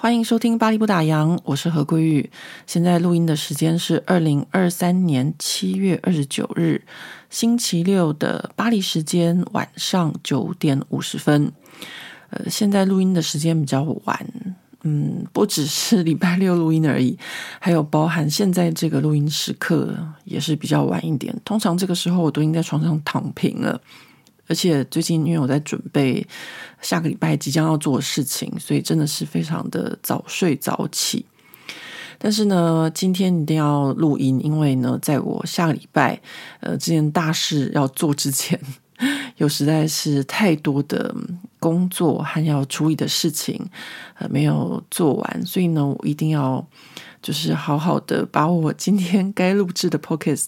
欢迎收听《巴黎不打烊》，我是何桂玉。现在录音的时间是二零二三年七月二十九日，星期六的巴黎时间晚上九点五十分。呃，现在录音的时间比较晚，嗯，不只是礼拜六录音而已，还有包含现在这个录音时刻也是比较晚一点。通常这个时候我都已经在床上躺平了。而且最近因为我在准备下个礼拜即将要做的事情，所以真的是非常的早睡早起。但是呢，今天一定要录音，因为呢，在我下个礼拜呃这件大事要做之前，有实在是太多的工作和要处理的事情呃没有做完，所以呢，我一定要就是好好的把我今天该录制的 podcast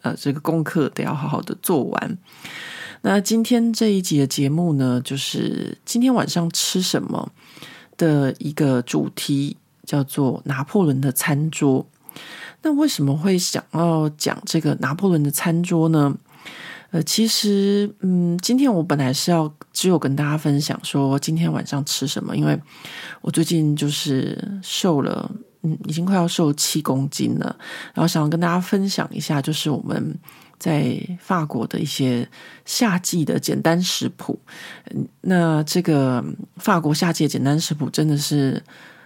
呃这个功课得要好好的做完。那今天这一集的节目呢，就是今天晚上吃什么的一个主题，叫做拿破仑的餐桌。那为什么会想要讲这个拿破仑的餐桌呢？呃，其实，嗯，今天我本来是要只有跟大家分享说今天晚上吃什么，因为我最近就是瘦了，嗯，已经快要瘦七公斤了，然后想要跟大家分享一下，就是我们。在法国的一些夏季的简单食谱，嗯那这个法国夏季的简单食谱真的是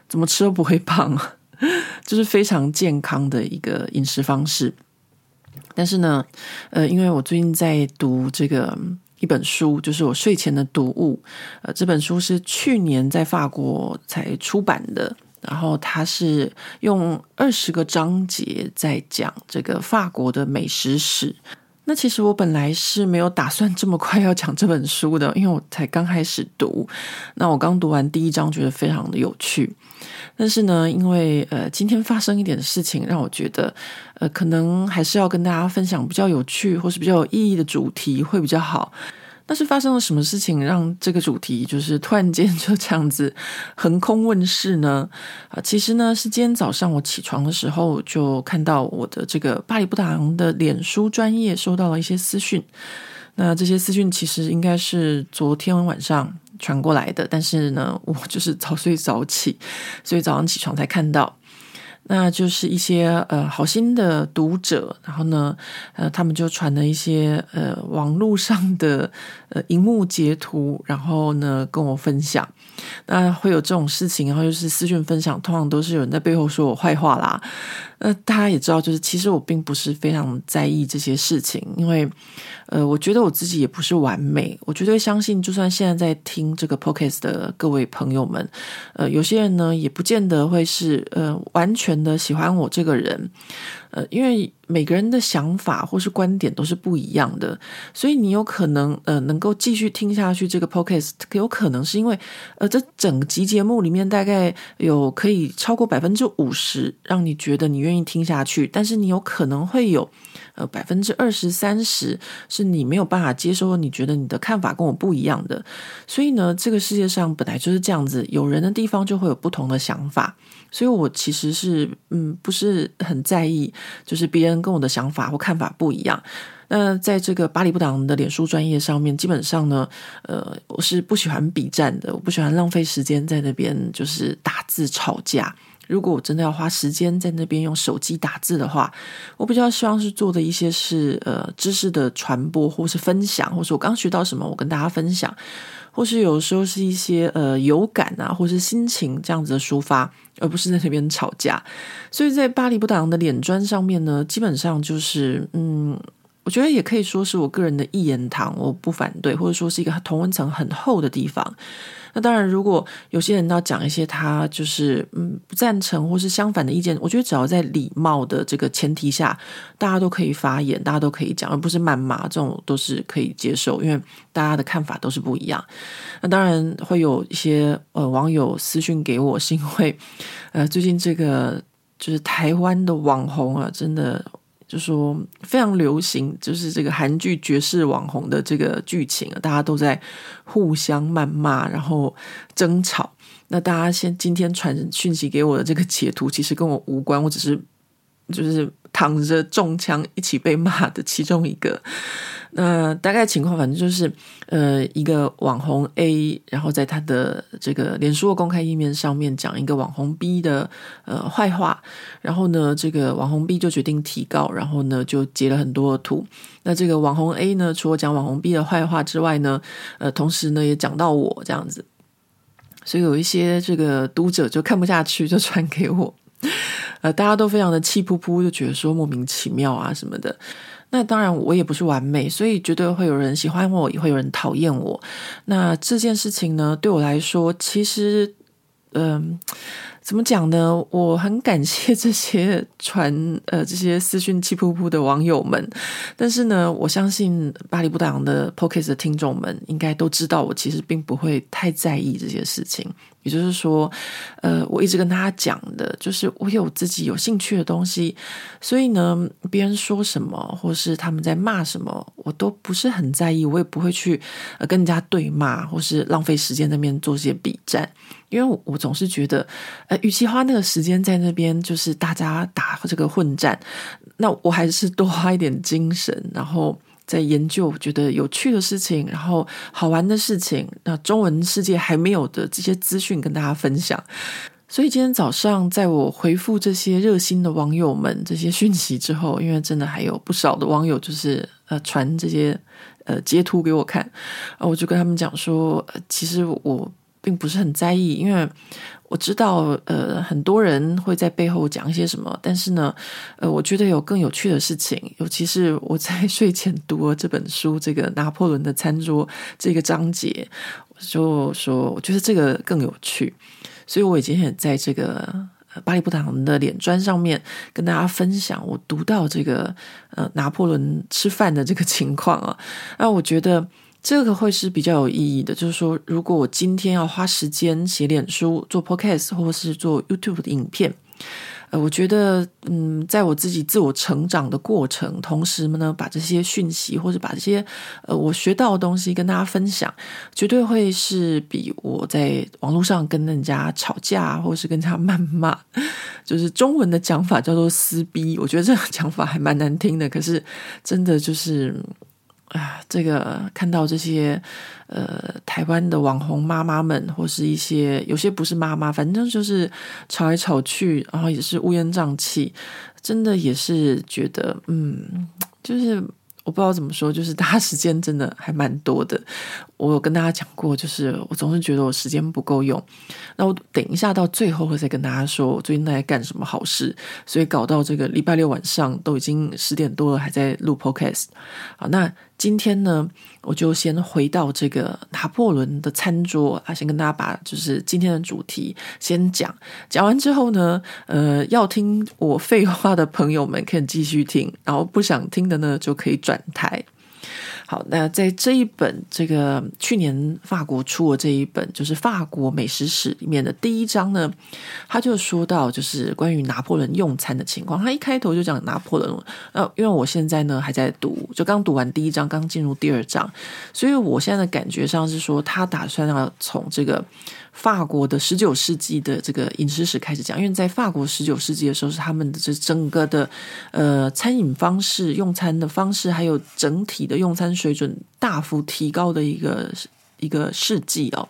怎么吃都不会胖，就是非常健康的一个饮食方式。但是呢，呃，因为我最近在读这个一本书，就是我睡前的读物，呃，这本书是去年在法国才出版的。然后他是用二十个章节在讲这个法国的美食史。那其实我本来是没有打算这么快要讲这本书的，因为我才刚开始读。那我刚读完第一章，觉得非常的有趣。但是呢，因为呃今天发生一点事情，让我觉得呃可能还是要跟大家分享比较有趣或是比较有意义的主题会比较好。那是发生了什么事情，让这个主题就是突然间就这样子横空问世呢？啊，其实呢是今天早上我起床的时候，就看到我的这个巴黎布达昂的脸书专业收到了一些私讯。那这些私讯其实应该是昨天晚上传过来的，但是呢，我就是早睡早起，所以早上起床才看到。那就是一些呃好心的读者，然后呢，呃，他们就传了一些呃网络上的呃荧幕截图，然后呢跟我分享。那会有这种事情，然后就是私讯分享，通常都是有人在背后说我坏话啦。那大家也知道，就是其实我并不是非常在意这些事情，因为呃，我觉得我自己也不是完美。我绝对相信，就算现在在听这个 podcast 的各位朋友们，呃，有些人呢也不见得会是呃完全的喜欢我这个人。呃，因为每个人的想法或是观点都是不一样的，所以你有可能呃能够继续听下去这个 podcast，有可能是因为呃这整集节目里面大概有可以超过百分之五十让你觉得你愿意听下去，但是你有可能会有呃百分之二十三十是你没有办法接受，你觉得你的看法跟我不一样的，所以呢，这个世界上本来就是这样子，有人的地方就会有不同的想法。所以，我其实是嗯，不是很在意，就是别人跟我的想法或看法不一样。那在这个巴黎不党的脸书专业上面，基本上呢，呃，我是不喜欢比战的，我不喜欢浪费时间在那边就是打字吵架。如果我真的要花时间在那边用手机打字的话，我比较希望是做的一些是呃知识的传播，或是分享，或是我刚学到什么，我跟大家分享。或是有时候是一些呃有感啊，或是心情这样子的抒发，而不是在那边吵架。所以在巴黎不打烊的脸砖上面呢，基本上就是嗯，我觉得也可以说是我个人的一言堂，我不反对，或者说是一个同温层很厚的地方。那当然，如果有些人要讲一些他就是嗯不赞成或是相反的意见，我觉得只要在礼貌的这个前提下，大家都可以发言，大家都可以讲，而不是谩骂，这种都是可以接受，因为大家的看法都是不一样。那当然会有一些呃网友私讯给我，是因为呃最近这个就是台湾的网红啊，真的就说非常流行，就是这个韩剧绝世网红的这个剧情啊，大家都在互相谩骂，然后争吵。那大家先今天传讯息给我的这个截图，其实跟我无关，我只是就是躺着中枪一起被骂的其中一个。那大概情况，反正就是，呃，一个网红 A，然后在他的这个脸书的公开页面上面讲一个网红 B 的呃坏话，然后呢，这个网红 B 就决定提告，然后呢就截了很多的图。那这个网红 A 呢，除了讲网红 B 的坏话之外呢，呃，同时呢也讲到我这样子，所以有一些这个读者就看不下去，就传给我，呃，大家都非常的气噗噗，就觉得说莫名其妙啊什么的。那当然，我也不是完美，所以绝对会有人喜欢我，也会有人讨厌我。那这件事情呢，对我来说，其实，嗯、怎么讲呢？我很感谢这些传呃这些私讯气噗噗的网友们，但是呢，我相信巴黎不打烊的 Podcast 的听众们应该都知道，我其实并不会太在意这些事情。也就是说，呃，我一直跟大家讲的，就是我有自己有兴趣的东西，所以呢，别人说什么，或是他们在骂什么，我都不是很在意，我也不会去跟人家对骂，或是浪费时间在那边做些比战。因为我，总是觉得，呃，与其花那个时间在那边，就是大家打这个混战，那我还是多花一点精神，然后在研究觉得有趣的事情，然后好玩的事情，那中文世界还没有的这些资讯跟大家分享。所以今天早上，在我回复这些热心的网友们这些讯息之后，因为真的还有不少的网友就是呃传这些呃截图给我看，啊，我就跟他们讲说，其实我。并不是很在意，因为我知道，呃，很多人会在背后讲一些什么，但是呢，呃，我觉得有更有趣的事情，尤其是我在睡前读了这本书，这个拿破仑的餐桌这个章节，我就说，我觉得这个更有趣，所以我已经也在这个巴黎不打烊的脸砖上面跟大家分享我读到这个呃拿破仑吃饭的这个情况啊，那我觉得。这个会是比较有意义的，就是说，如果我今天要花时间写脸书、做 Podcast 或是做 YouTube 的影片，呃，我觉得，嗯，在我自己自我成长的过程，同时呢，把这些讯息或者把这些呃我学到的东西跟大家分享，绝对会是比我在网络上跟人家吵架或是跟人家谩骂，就是中文的讲法叫做撕逼，我觉得这个讲法还蛮难听的，可是真的就是。啊，这个看到这些呃台湾的网红妈妈们，或是一些有些不是妈妈，反正就是吵来吵去，然后也是乌烟瘴气，真的也是觉得嗯，就是。我不知道怎么说，就是大家时间真的还蛮多的。我有跟大家讲过，就是我总是觉得我时间不够用。那我等一下到最后会再跟大家说我最近在干什么好事。所以搞到这个礼拜六晚上都已经十点多了，还在录 Podcast。好，那今天呢，我就先回到这个拿破仑的餐桌啊，先跟大家把就是今天的主题先讲。讲完之后呢，呃，要听我废话的朋友们可以继续听，然后不想听的呢就可以转。台好，那在这一本这个去年法国出的这一本，就是法国美食史里面的第一章呢，他就说到就是关于拿破仑用餐的情况。他一开头就讲拿破仑，呃，因为我现在呢还在读，就刚读完第一章，刚进入第二章，所以我现在的感觉上是说，他打算要从这个。法国的十九世纪的这个饮食史开始讲，因为在法国十九世纪的时候是他们的这整个的呃餐饮方式、用餐的方式，还有整体的用餐水准大幅提高的一个一个世纪哦。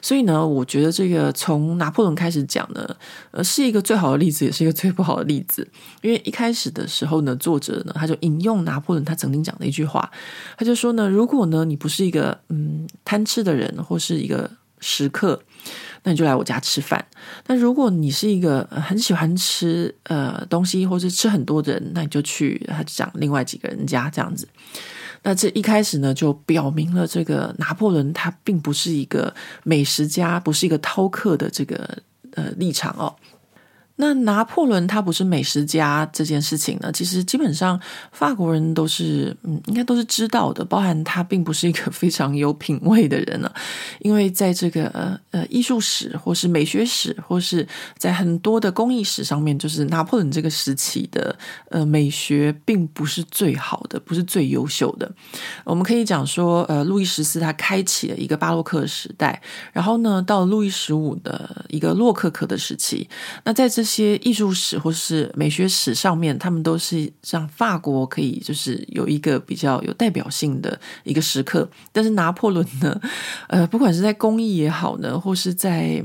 所以呢，我觉得这个从拿破仑开始讲呢，呃，是一个最好的例子，也是一个最不好的例子。因为一开始的时候呢，作者呢他就引用拿破仑他曾经讲的一句话，他就说呢，如果呢你不是一个嗯贪吃的人，或是一个食客，那你就来我家吃饭。那如果你是一个很喜欢吃呃东西，或者吃很多的人，那你就去他讲另外几个人家这样子。那这一开始呢，就表明了这个拿破仑他并不是一个美食家，不是一个饕客的这个呃立场哦。那拿破仑他不是美食家这件事情呢，其实基本上法国人都是嗯，应该都是知道的，包含他并不是一个非常有品味的人呢、因为在这个呃呃艺术史或是美学史或是在很多的工艺史上面，就是拿破仑这个时期的呃美学并不是最好的，不是最优秀的。我们可以讲说，呃，路易十四他开启了一个巴洛克时代，然后呢，到路易十五的一个洛可可的时期，那在这。这些艺术史或是美学史上面，他们都是让法国可以就是有一个比较有代表性的一个时刻。但是拿破仑呢，呃，不管是在工艺也好呢，或是在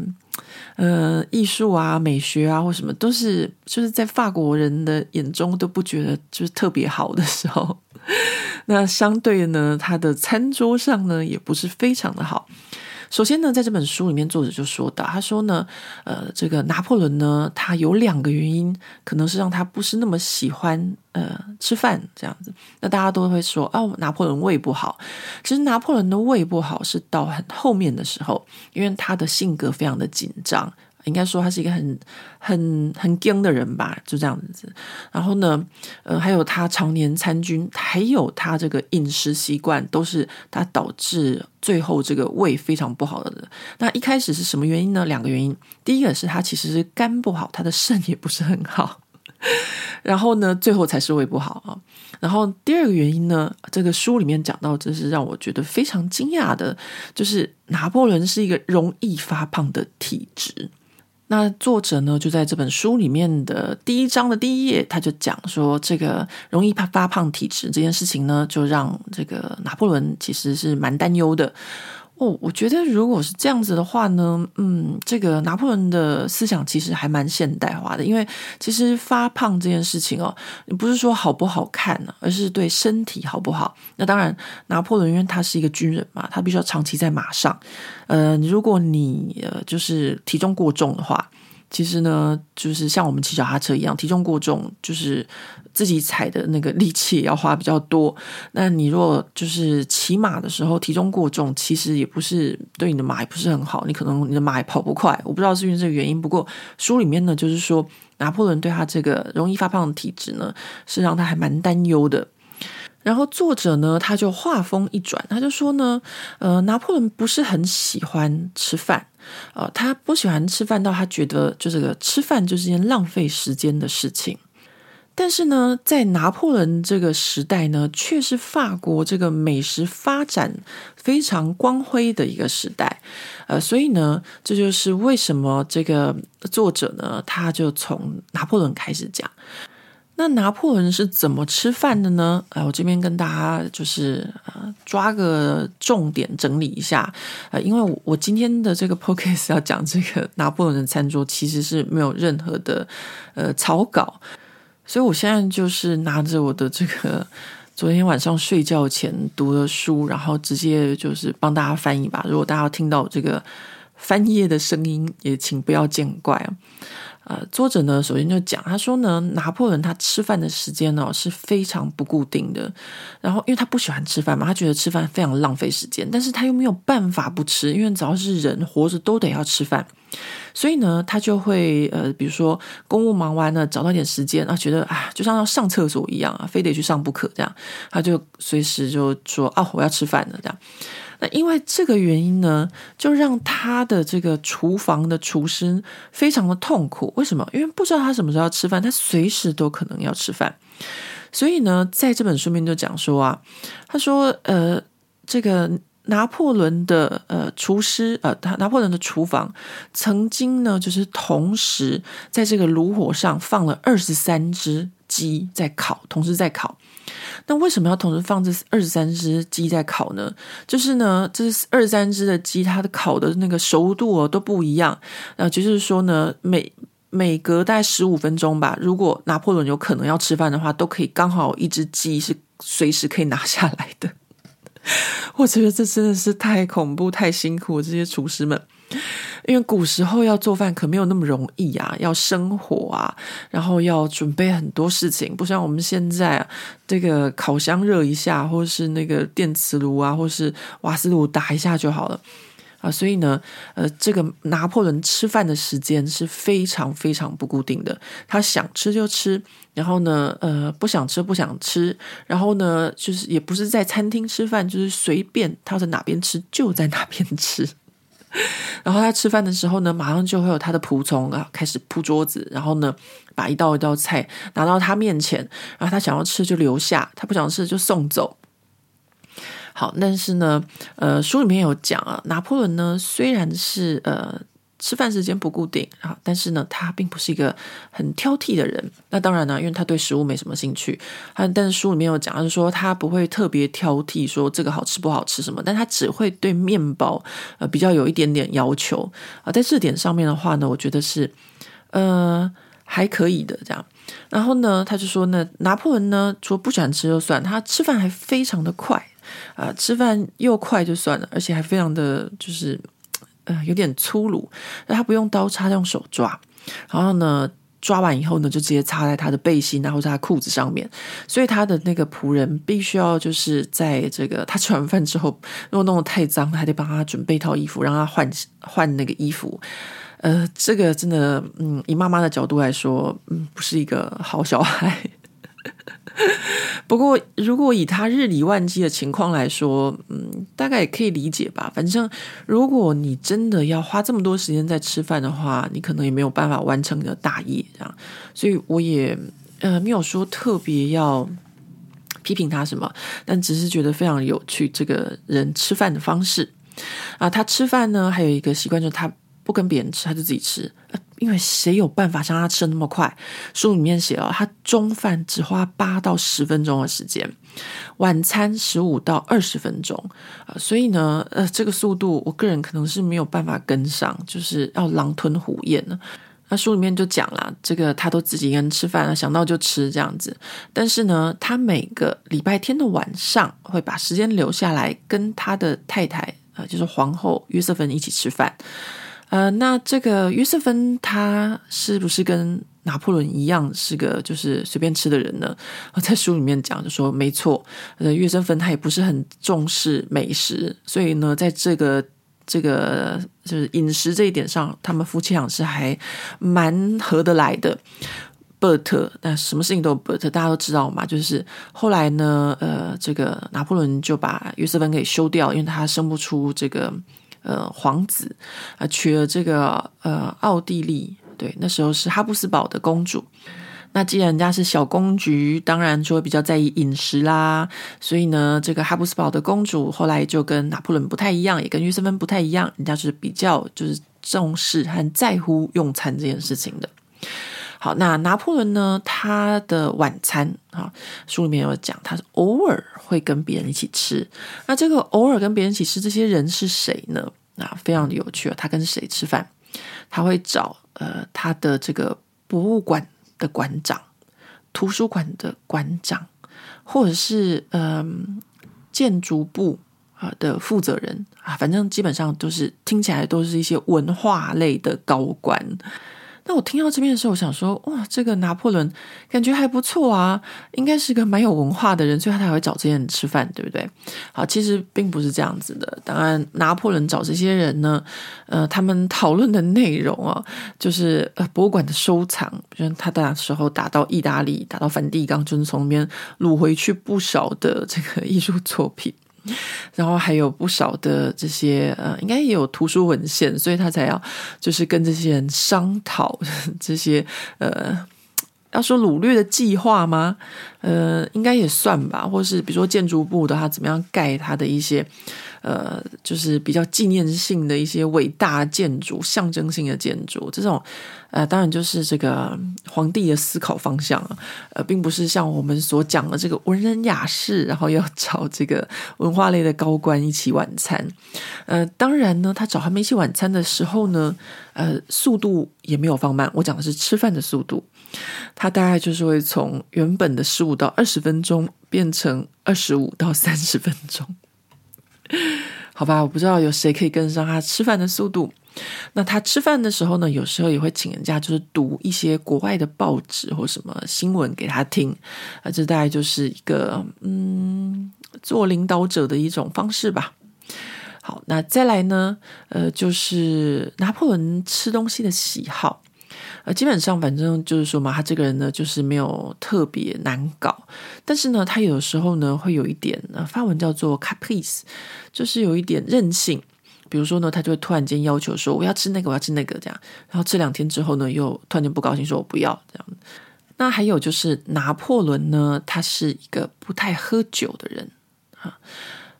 呃艺术啊、美学啊或什么，都是就是在法国人的眼中都不觉得就是特别好的时候。那相对呢，他的餐桌上呢也不是非常的好。首先呢，在这本书里面，作者就说到，他说呢，呃，这个拿破仑呢，他有两个原因，可能是让他不是那么喜欢呃吃饭这样子。那大家都会说，哦，拿破仑胃不好。其实拿破仑的胃不好是到很后面的时候，因为他的性格非常的紧张。应该说他是一个很很很硬的人吧，就这样子。然后呢，呃，还有他常年参军，还有他这个饮食习惯，都是他导致最后这个胃非常不好的。那一开始是什么原因呢？两个原因。第一个是他其实是肝不好，他的肾也不是很好。然后呢，最后才是胃不好啊。然后第二个原因呢，这个书里面讲到，这是让我觉得非常惊讶的，就是拿破仑是一个容易发胖的体质。那作者呢，就在这本书里面的第一章的第一页，他就讲说，这个容易发胖体质这件事情呢，就让这个拿破仑其实是蛮担忧的。哦，我觉得如果是这样子的话呢，嗯，这个拿破仑的思想其实还蛮现代化的，因为其实发胖这件事情哦，不是说好不好看呢，而是对身体好不好。那当然，拿破仑因为他是一个军人嘛，他必须要长期在马上。呃，如果你呃就是体重过重的话。其实呢，就是像我们骑脚踏车一样，体重过重，就是自己踩的那个力气要花比较多。那你若就是骑马的时候体重过重，其实也不是对你的马也不是很好，你可能你的马也跑不快。我不知道是因为这个原因，不过书里面呢，就是说拿破仑对他这个容易发胖的体质呢，是让他还蛮担忧的。然后作者呢，他就话锋一转，他就说呢，呃，拿破仑不是很喜欢吃饭。呃，他不喜欢吃饭，到他觉得就这个吃饭就是件浪费时间的事情。但是呢，在拿破仑这个时代呢，却是法国这个美食发展非常光辉的一个时代。呃，所以呢，这就是为什么这个作者呢，他就从拿破仑开始讲。那拿破仑是怎么吃饭的呢？呃，我这边跟大家就是呃抓个重点整理一下，呃，因为我，我今天的这个 p o c a s t 要讲这个拿破仑的餐桌，其实是没有任何的呃草稿，所以我现在就是拿着我的这个昨天晚上睡觉前读的书，然后直接就是帮大家翻译吧。如果大家听到这个翻页的声音，也请不要见怪。呃，作者呢，首先就讲，他说呢，拿破仑他吃饭的时间呢是非常不固定的。然后，因为他不喜欢吃饭嘛，他觉得吃饭非常浪费时间，但是他又没有办法不吃，因为只要是人活着都得要吃饭。所以呢，他就会呃，比如说公务忙完了，找到一点时间啊，觉得啊，就像要上厕所一样啊，非得去上不可，这样他就随时就说啊，我要吃饭了，这样。那因为这个原因呢，就让他的这个厨房的厨师非常的痛苦。为什么？因为不知道他什么时候要吃饭，他随时都可能要吃饭。所以呢，在这本书面就讲说啊，他说，呃，这个拿破仑的呃厨师，呃，拿破仑的厨房曾经呢，就是同时在这个炉火上放了二十三只鸡在烤，同时在烤。那为什么要同时放这二十三只鸡在烤呢？就是呢，这二十三只的鸡，它的烤的那个熟度哦都不一样。呃，就是说呢，每每隔大概十五分钟吧，如果拿破仑有可能要吃饭的话，都可以刚好一只鸡是随时可以拿下来的。我觉得这真的是太恐怖、太辛苦了，这些厨师们。因为古时候要做饭可没有那么容易啊，要生火啊，然后要准备很多事情，不像我们现在，这个烤箱热一下，或是那个电磁炉啊，或是瓦斯炉打一下就好了。啊，所以呢，呃，这个拿破仑吃饭的时间是非常非常不固定的，他想吃就吃，然后呢，呃，不想吃不想吃，然后呢，就是也不是在餐厅吃饭，就是随便他在哪边吃就在哪边吃。然后他吃饭的时候呢，马上就会有他的仆从啊开始铺桌子，然后呢，把一道一道菜拿到他面前，然后他想要吃就留下，他不想吃就送走。好，但是呢，呃，书里面有讲啊，拿破仑呢虽然是呃。吃饭时间不固定啊，但是呢，他并不是一个很挑剔的人。那当然呢，因为他对食物没什么兴趣。他，但是书里面有讲，就是说他不会特别挑剔，说这个好吃不好吃什么，但他只会对面包呃比较有一点点要求啊。在这点上面的话呢，我觉得是呃还可以的这样。然后呢，他就说呢，拿破仑呢，除了不喜欢吃就算，他吃饭还非常的快啊，吃饭又快就算了，而且还非常的就是。呃，有点粗鲁，那他不用刀叉，用手抓，然后呢，抓完以后呢，就直接插在他的背心，然后在他裤子上面。所以他的那个仆人必须要就是在这个他吃完饭之后，如果弄得太脏，还得帮他准备一套衣服，让他换换那个衣服。呃，这个真的，嗯，以妈妈的角度来说，嗯，不是一个好小孩。不过，如果以他日理万机的情况来说，嗯，大概也可以理解吧。反正，如果你真的要花这么多时间在吃饭的话，你可能也没有办法完成你的大业，这样。所以，我也呃没有说特别要批评他什么，但只是觉得非常有趣，这个人吃饭的方式啊，他吃饭呢，还有一个习惯就是他。不跟别人吃，他就自己吃，因为谁有办法像他吃的那么快？书里面写了，他中饭只花八到十分钟的时间，晚餐十五到二十分钟啊，所以呢，呃，这个速度，我个人可能是没有办法跟上，就是要狼吞虎咽呢。那书里面就讲了，这个他都自己一个人吃饭，想到就吃这样子。但是呢，他每个礼拜天的晚上会把时间留下来跟他的太太，呃，就是皇后约瑟芬一起吃饭。呃，那这个约瑟芬他是不是跟拿破仑一样是个就是随便吃的人呢？我 在书里面讲就说没错，呃，约瑟芬他也不是很重视美食，所以呢，在这个这个就是饮食这一点上，他们夫妻俩是还蛮合得来的。But，那什么事情都有 But，大家都知道嘛，就是后来呢，呃，这个拿破仑就把约瑟芬给休掉，因为他生不出这个。呃，皇子啊，娶了这个呃奥地利，对，那时候是哈布斯堡的公主。那既然人家是小公举，当然就会比较在意饮食啦。所以呢，这个哈布斯堡的公主后来就跟拿破仑不太一样，也跟约瑟芬不太一样，人家是比较就是重视和在乎用餐这件事情的。好，那拿破仑呢？他的晚餐啊，书里面有讲，他是偶尔会跟别人一起吃。那这个偶尔跟别人一起吃，这些人是谁呢？啊，非常的有趣啊！他跟谁吃饭？他会找呃他的这个博物馆的馆长、图书馆的馆长，或者是嗯、建筑部啊的负责人啊，反正基本上都是听起来都是一些文化类的高官。那我听到这边的时候，我想说，哇，这个拿破仑感觉还不错啊，应该是个蛮有文化的人，所以他才会找这些人吃饭，对不对？好，其实并不是这样子的。当然，拿破仑找这些人呢，呃，他们讨论的内容啊，就是呃，博物馆的收藏，比如他那时候打到意大利，打到梵蒂冈，就是从那边掳回去不少的这个艺术作品。然后还有不少的这些呃，应该也有图书文献，所以他才要就是跟这些人商讨 这些呃，要说掳掠的计划吗？呃，应该也算吧，或是比如说建筑部的他怎么样盖他的一些。呃，就是比较纪念性的一些伟大建筑、象征性的建筑，这种呃，当然就是这个皇帝的思考方向啊，呃，并不是像我们所讲的这个文人雅士，然后要找这个文化类的高官一起晚餐。呃，当然呢，他找他们一起晚餐的时候呢，呃，速度也没有放慢。我讲的是吃饭的速度，他大概就是会从原本的十五到二十分钟变成二十五到三十分钟。好吧，我不知道有谁可以跟上他吃饭的速度。那他吃饭的时候呢，有时候也会请人家就是读一些国外的报纸或什么新闻给他听啊，这大概就是一个嗯，做领导者的一种方式吧。好，那再来呢？呃，就是拿破仑吃东西的喜好。呃，基本上反正就是说嘛，他这个人呢，就是没有特别难搞，但是呢，他有的时候呢，会有一点呃，法文叫做 caprice，就是有一点任性。比如说呢，他就会突然间要求说：“我要吃那个，我要吃那个。”这样，然后这两天之后呢，又突然间不高兴，说：“我不要。”这样。那还有就是拿破仑呢，他是一个不太喝酒的人啊。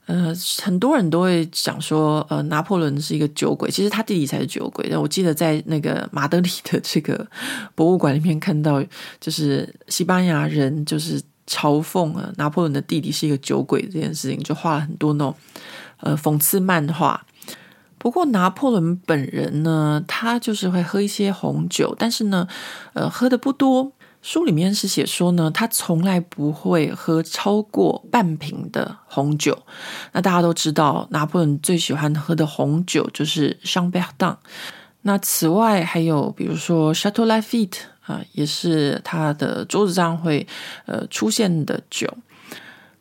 呃，很多人都会讲说，呃，拿破仑是一个酒鬼，其实他弟弟才是酒鬼。但我记得在那个马德里的这个博物馆里面看到，就是西班牙人就是嘲讽啊拿破仑的弟弟是一个酒鬼这件事情，就画了很多那种呃讽刺漫画。不过拿破仑本人呢，他就是会喝一些红酒，但是呢，呃，喝的不多。书里面是写说呢，他从来不会喝超过半瓶的红酒。那大家都知道，拿破仑最喜欢喝的红酒就是 Chambertin。那此外还有比如说 s h a t e a u Lafite 啊，也是他的桌子上会呃出现的酒。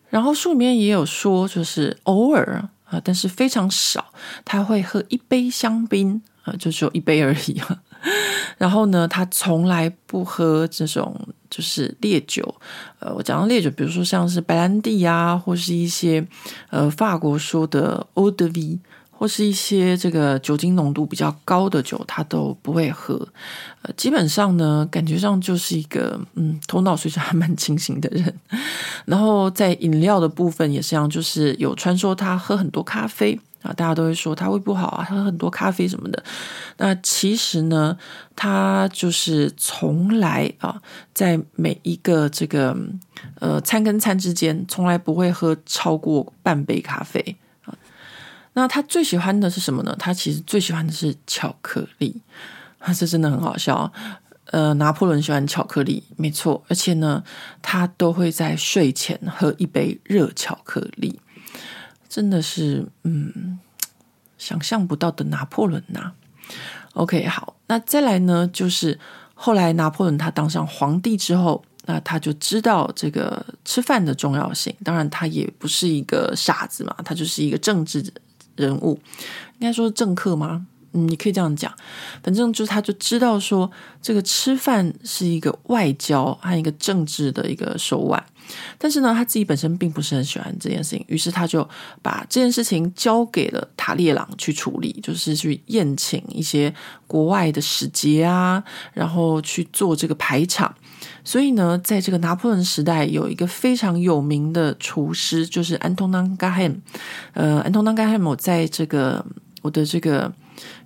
然后书里面也有说，就是偶尔啊，但是非常少，他会喝一杯香槟啊，就只有一杯而已啊。然后呢，他从来不喝这种就是烈酒。呃，我讲到烈酒，比如说像是白兰地啊，或是一些呃法国说的欧德 V，或是一些这个酒精浓度比较高的酒，他都不会喝。呃，基本上呢，感觉上就是一个嗯，头脑随时还蛮清醒的人。然后在饮料的部分也是这样，就是有传说他喝很多咖啡。啊，大家都会说他胃不好啊，他喝很多咖啡什么的。那其实呢，他就是从来啊，在每一个这个呃餐跟餐之间，从来不会喝超过半杯咖啡啊。那他最喜欢的是什么呢？他其实最喜欢的是巧克力。啊，这真的很好笑。呃，拿破仑喜欢巧克力，没错，而且呢，他都会在睡前喝一杯热巧克力。真的是，嗯，想象不到的拿破仑呐。OK，好，那再来呢，就是后来拿破仑他当上皇帝之后，那他就知道这个吃饭的重要性。当然，他也不是一个傻子嘛，他就是一个政治人物，应该说政客吗？嗯，你可以这样讲，反正就是他就知道说，这个吃饭是一个外交和一个政治的一个手腕。但是呢，他自己本身并不是很喜欢这件事情，于是他就把这件事情交给了塔列朗去处理，就是去宴请一些国外的使节啊，然后去做这个排场。所以呢，在这个拿破仑时代，有一个非常有名的厨师，就是安东南加汉姆。呃，安东南加汉姆在这个我的这个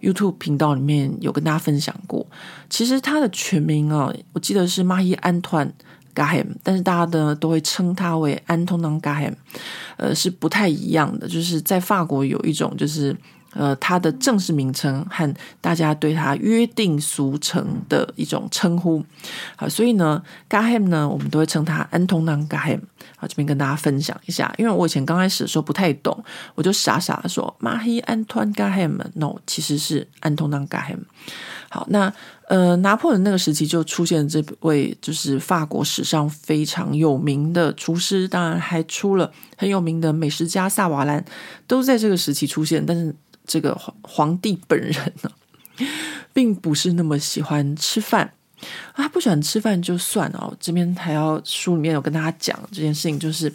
YouTube 频道里面有跟大家分享过。其实他的全名啊，我记得是马伊安团。Gahem，但是大家呢都会称他为安东南 Garhem，呃，是不太一样的。就是在法国有一种，就是呃，他的正式名称和大家对他约定俗成的一种称呼。好，所以呢，Gahem 呢，我们都会称他安东南 Garhem。好，这边跟大家分享一下，因为我以前刚开始的时候不太懂，我就傻傻的说马黑安托万 Garhem，no，其实是安东南 Garhem。好，那呃，拿破仑那个时期就出现这位就是法国史上非常有名的厨师，当然还出了很有名的美食家萨瓦兰，都在这个时期出现。但是这个皇皇帝本人呢，并不是那么喜欢吃饭。他不喜欢吃饭就算了，这边还要书里面有跟大家讲这件事情，就是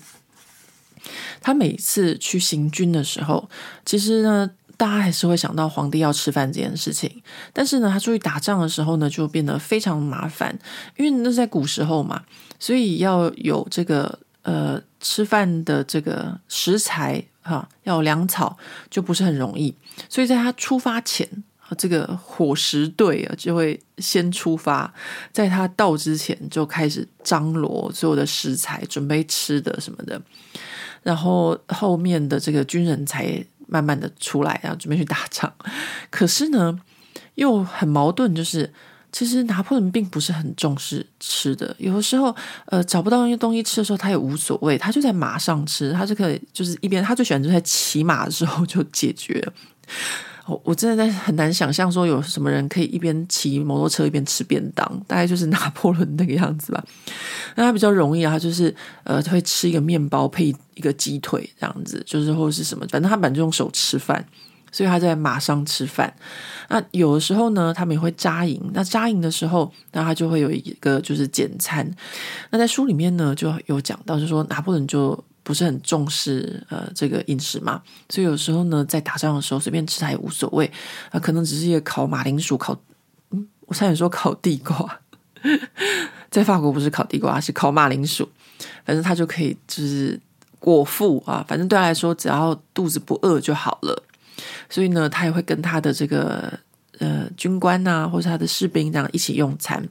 他每次去行军的时候，其实呢。大家还是会想到皇帝要吃饭这件事情，但是呢，他出去打仗的时候呢，就变得非常麻烦，因为那是在古时候嘛，所以要有这个呃吃饭的这个食材哈，要有粮草就不是很容易，所以在他出发前，这个伙食队啊就会先出发，在他到之前就开始张罗所有的食材，准备吃的什么的，然后后面的这个军人才。慢慢的出来，然后准备去打仗。可是呢，又很矛盾，就是其实拿破仑并不是很重视吃的。有的时候，呃，找不到一些东西吃的时候，他也无所谓，他就在马上吃，他就可以就是一边他最喜欢就在骑马的时候就解决。我我真的在很难想象说有什么人可以一边骑摩托车一边吃便当，大概就是拿破仑那个样子吧。那他比较容易啊，他就是呃会吃一个面包配一个鸡腿这样子，就是或者是什么，反正他本来就用手吃饭，所以他在马上吃饭。那有的时候呢，他们也会扎营。那扎营的时候，那他就会有一个就是简餐。那在书里面呢，就有讲到，就说拿破仑就。不是很重视呃这个饮食嘛，所以有时候呢，在打仗的时候随便吃它也无所谓啊、可能只是一个烤马铃薯，烤嗯，我差点说烤地瓜，在法国不是烤地瓜，是烤马铃薯，反正他就可以就是果腹啊，反正对他来说只要肚子不饿就好了，所以呢，他也会跟他的这个呃军官呐、啊，或者他的士兵这样一起用餐。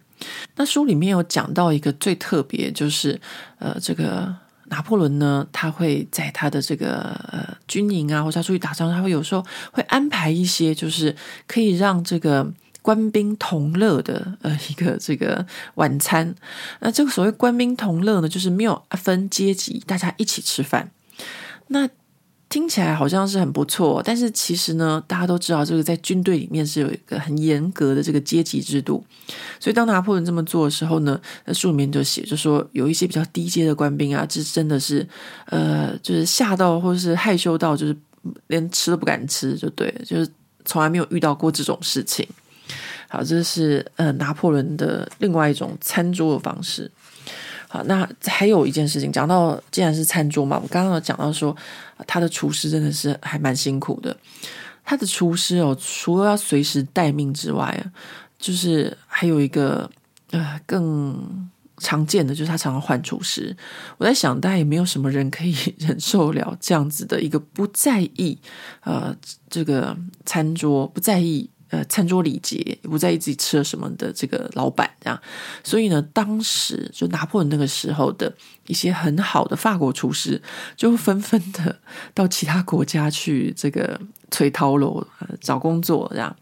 那书里面有讲到一个最特别，就是呃这个。拿破仑呢，他会在他的这个呃军营啊，或者他出去打仗，他会有时候会安排一些，就是可以让这个官兵同乐的呃 一个这个晚餐。那这个所谓官兵同乐呢，就是没有分阶级，大家一起吃饭。那听起来好像是很不错，但是其实呢，大家都知道这个在军队里面是有一个很严格的这个阶级制度。所以当拿破仑这么做的时候呢，那书里面就写，就说有一些比较低阶的官兵啊，这真的是呃，就是吓到或者是害羞到，就是连吃都不敢吃，就对，就是从来没有遇到过这种事情。好，这是呃拿破仑的另外一种餐桌的方式。好，那还有一件事情，讲到既然是餐桌嘛，我刚刚有讲到说，他的厨师真的是还蛮辛苦的。他的厨师哦，除了要随时待命之外，就是还有一个呃更常见的，就是他常常换厨师。我在想，大家也没有什么人可以 忍受了这样子的一个不在意呃这个餐桌，不在意。呃，餐桌礼节也不在意自己吃了什么的这个老板这样，所以呢，当时就拿破仑那个时候的一些很好的法国厨师，就纷纷的到其他国家去这个催讨喽，找工作这样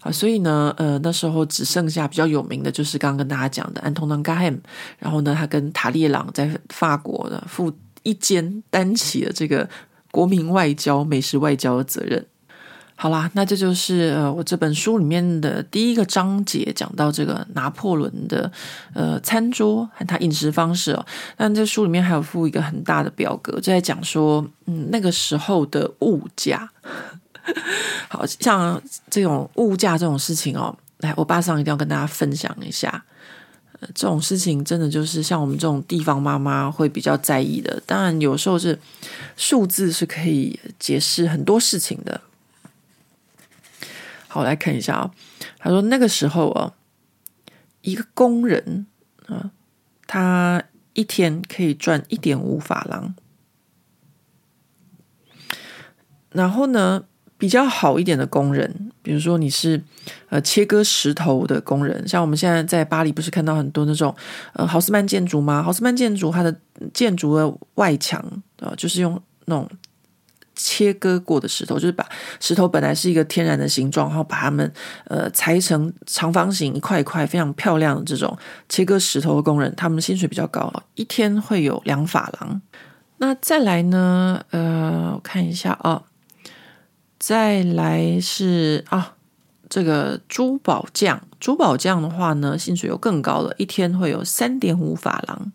啊，所以呢，呃，那时候只剩下比较有名的就是刚刚跟大家讲的安东南加汉，然后呢，他跟塔列朗在法国的负一肩担起了这个国民外交、美食外交的责任。好啦，那这就是呃我这本书里面的第一个章节，讲到这个拿破仑的呃餐桌和他饮食方式哦。但这书里面还有附一个很大的表格，就在讲说，嗯，那个时候的物价，好像这种物价这种事情哦，来，欧巴桑一定要跟大家分享一下。这种事情真的就是像我们这种地方妈妈会比较在意的。当然，有时候是数字是可以解释很多事情的。好，来看一下啊。他说那个时候啊，一个工人啊，他一天可以赚一点五法郎。然后呢，比较好一点的工人，比如说你是呃切割石头的工人，像我们现在在巴黎不是看到很多那种呃豪斯曼建筑吗？豪斯曼建筑它的建筑的外墙啊，就是用那种。切割过的石头，就是把石头本来是一个天然的形状，然后把它们呃裁成长方形一块一块非常漂亮的这种切割石头的工人，他们的薪水比较高，一天会有两法郎。那再来呢？呃，我看一下啊，再来是啊，这个珠宝匠，珠宝匠的话呢，薪水又更高了，一天会有三点五法郎。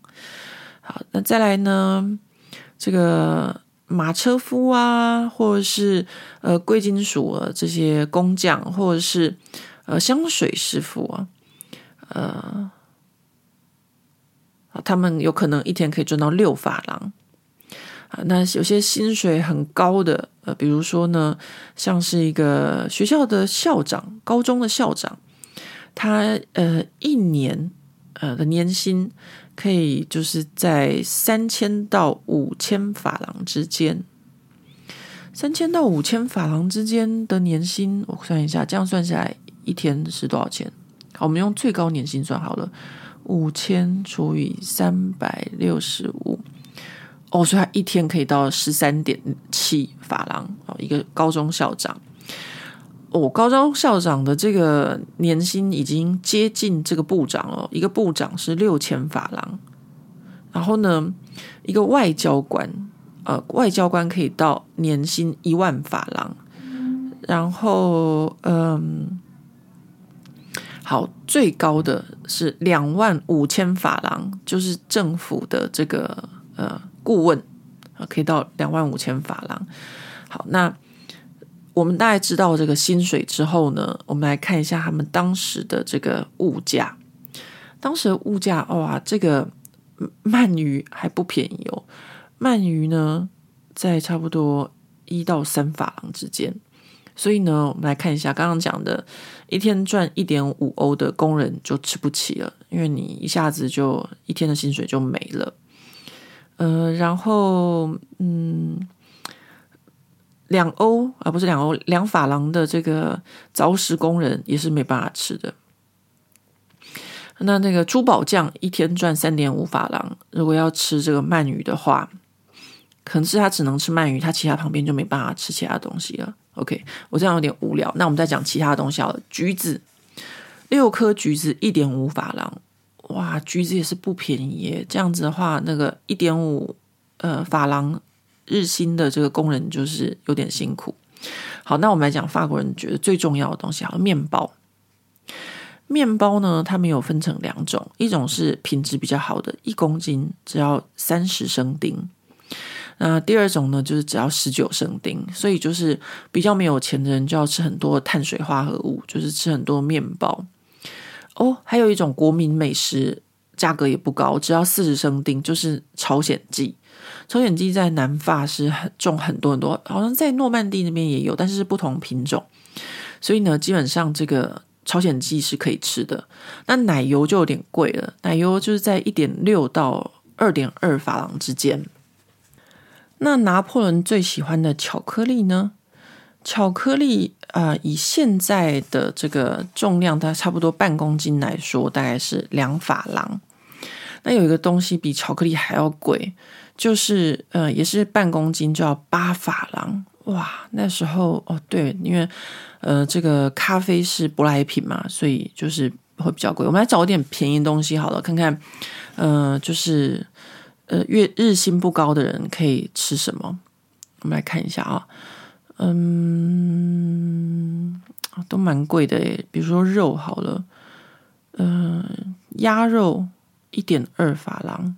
好，那再来呢？这个。马车夫啊，或者是呃贵金属啊这些工匠，或者是呃香水师傅啊，呃，他们有可能一天可以赚到六法郎啊。那有些薪水很高的，呃，比如说呢，像是一个学校的校长，高中的校长，他呃一年呃的年薪。可以就是在三千到五千法郎之间，三千到五千法郎之间的年薪，我算一下，这样算下来一天是多少钱？好，我们用最高年薪算好了，五千除以三百六十五，哦，所以他一天可以到十三点七法郎哦，一个高中校长。哦，高中校长的这个年薪已经接近这个部长了。一个部长是六千法郎，然后呢，一个外交官，呃，外交官可以到年薪一万法郎，然后嗯，好，最高的是两万五千法郎，就是政府的这个呃顾问啊，可以到两万五千法郎。好，那我们大概知道这个薪水之后呢，我们来看一下他们当时的这个物价。当时的物价哇，这个鳗鱼还不便宜哦，鳗鱼呢在差不多一到三法郎之间。所以呢，我们来看一下刚刚讲的，一天赚一点五欧的工人就吃不起了，因为你一下子就一天的薪水就没了。呃，然后嗯。两欧啊，不是两欧，两法郎的这个凿石工人也是没办法吃的。那那个珠宝匠一天赚三点五法郎，如果要吃这个鳗鱼的话，可能是他只能吃鳗鱼，他其他旁边就没办法吃其他东西了。OK，我这样有点无聊，那我们再讲其他东西好了。橘子，六颗橘子一点五法郎，哇，橘子也是不便宜耶。这样子的话，那个一点五呃法郎。日薪的这个工人就是有点辛苦。好，那我们来讲法国人觉得最重要的东西，好，面包。面包呢，他们有分成两种，一种是品质比较好的，一公斤只要三十升丁。那第二种呢，就是只要十九升丁。所以就是比较没有钱的人就要吃很多碳水化合物，就是吃很多面包。哦，还有一种国民美食，价格也不高，只要四十升丁，就是朝鲜蓟。朝鲜蓟在南法是很种很多很多，好像在诺曼底那边也有，但是是不同品种。所以呢，基本上这个朝鲜蓟是可以吃的。那奶油就有点贵了，奶油就是在一点六到二点二法郎之间。那拿破仑最喜欢的巧克力呢？巧克力啊、呃，以现在的这个重量，它差不多半公斤来说，大概是两法郎。那有一个东西比巧克力还要贵。就是呃，也是半公斤就要八法郎哇！那时候哦，对，因为呃，这个咖啡是舶来品嘛，所以就是会比较贵。我们来找一点便宜东西好了，看看呃，就是呃，月日薪不高的人可以吃什么？我们来看一下啊，嗯，都蛮贵的诶，比如说肉好了，嗯、呃，鸭肉一点二法郎。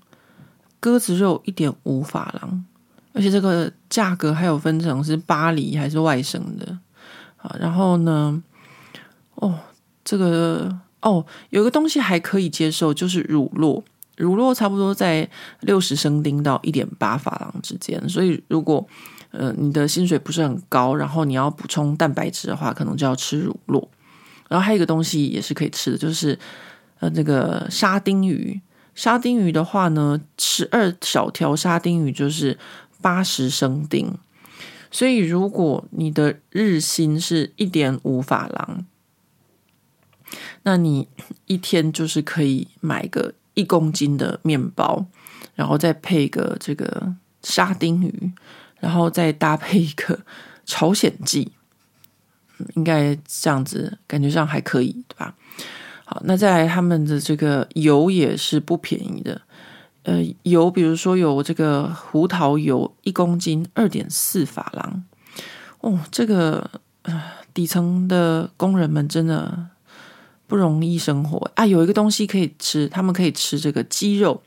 鸽子肉一点五法郎，而且这个价格还有分成是巴黎还是外省的啊？然后呢，哦，这个哦，有个东西还可以接受，就是乳酪，乳酪差不多在六十升丁到一点八法郎之间。所以如果呃你的薪水不是很高，然后你要补充蛋白质的话，可能就要吃乳酪。然后还有一个东西也是可以吃的，就是呃那个沙丁鱼。沙丁鱼的话呢，十二小条沙丁鱼就是八十升丁，所以如果你的日薪是一点五法郎，那你一天就是可以买个一公斤的面包，然后再配个这个沙丁鱼，然后再搭配一个朝鲜蓟，应该这样子感觉上还可以，对吧？好，那在他们的这个油也是不便宜的，呃，油比如说有这个胡桃油一公斤二点四法郎，哦，这个呃底层的工人们真的不容易生活啊。有一个东西可以吃，他们可以吃这个鸡肉。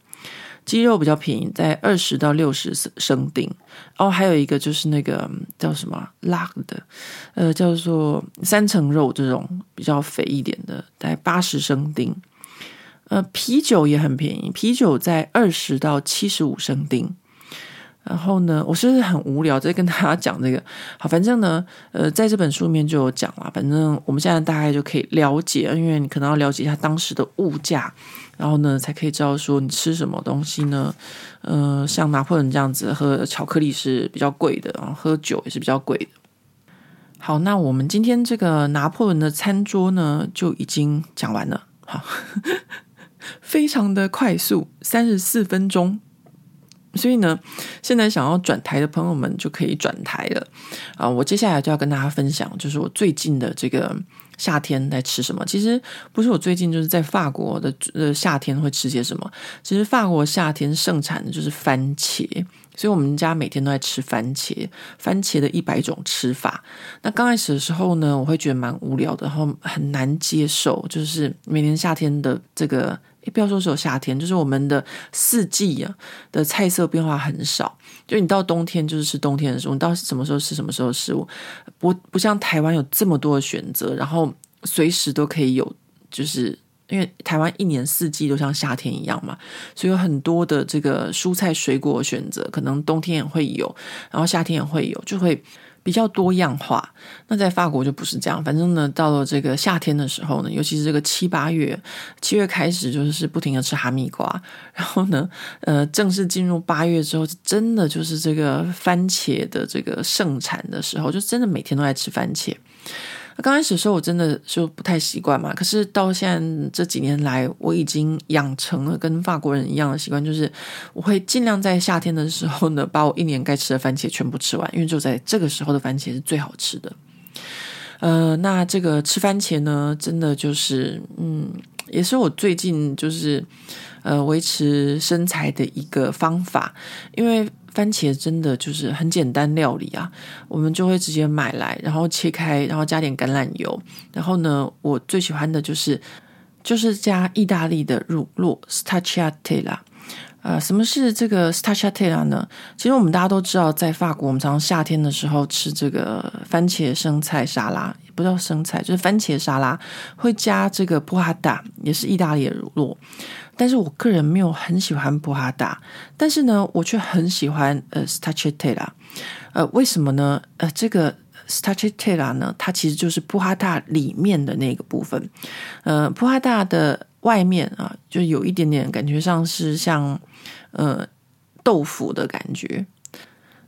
鸡肉比较便宜，在二十到六十升丁。哦，还有一个就是那个叫什么辣的，呃，叫做三层肉这种比较肥一点的，大概八十升丁。呃，啤酒也很便宜，啤酒在二十到七十五升丁。然后呢，我是不是很无聊在跟大家讲这个？好，反正呢，呃，在这本书里面就有讲了。反正我们现在大概就可以了解，因为你可能要了解一下当时的物价，然后呢，才可以知道说你吃什么东西呢？呃，像拿破仑这样子喝巧克力是比较贵的，然后喝酒也是比较贵的。好，那我们今天这个拿破仑的餐桌呢，就已经讲完了。好，非常的快速，三十四分钟。所以呢，现在想要转台的朋友们就可以转台了啊！我接下来就要跟大家分享，就是我最近的这个夏天在吃什么。其实不是我最近就是在法国的呃夏天会吃些什么，其实法国夏天盛产的就是番茄，所以我们家每天都在吃番茄。番茄的一百种吃法。那刚开始的时候呢，我会觉得蛮无聊的，然后很难接受，就是每年夏天的这个。不要说只有夏天，就是我们的四季啊的菜色变化很少。就你到冬天就是吃冬天的食物，你到什么时候吃什么时候的食物，不不像台湾有这么多的选择，然后随时都可以有，就是因为台湾一年四季都像夏天一样嘛，所以有很多的这个蔬菜水果选择，可能冬天也会有，然后夏天也会有，就会。比较多样化，那在法国就不是这样。反正呢，到了这个夏天的时候呢，尤其是这个七八月，七月开始就是不停的吃哈密瓜，然后呢，呃，正式进入八月之后，真的就是这个番茄的这个盛产的时候，就真的每天都在吃番茄。刚开始的时候，我真的就不太习惯嘛。可是到现在这几年来，我已经养成了跟法国人一样的习惯，就是我会尽量在夏天的时候呢，把我一年该吃的番茄全部吃完，因为就在这个时候的番茄是最好吃的。呃，那这个吃番茄呢，真的就是，嗯，也是我最近就是呃维持身材的一个方法，因为。番茄真的就是很简单料理啊，我们就会直接买来，然后切开，然后加点橄榄油，然后呢，我最喜欢的就是就是加意大利的乳酪 s t a c i a t e l a。呃，什么是这个 s t a c i a t e l a 呢？其实我们大家都知道，在法国，我们常常夏天的时候吃这个番茄生菜沙拉，也不叫生菜，就是番茄沙拉，会加这个布哈达，也是意大利的乳酪。但是我个人没有很喜欢布哈达，但是呢，我却很喜欢呃 stachetela，呃，为什么呢？呃，这个 Stracciatella 呢，它其实就是布哈达里面的那个部分，呃，布哈达的外面啊，就有一点点感觉上是像呃豆腐的感觉。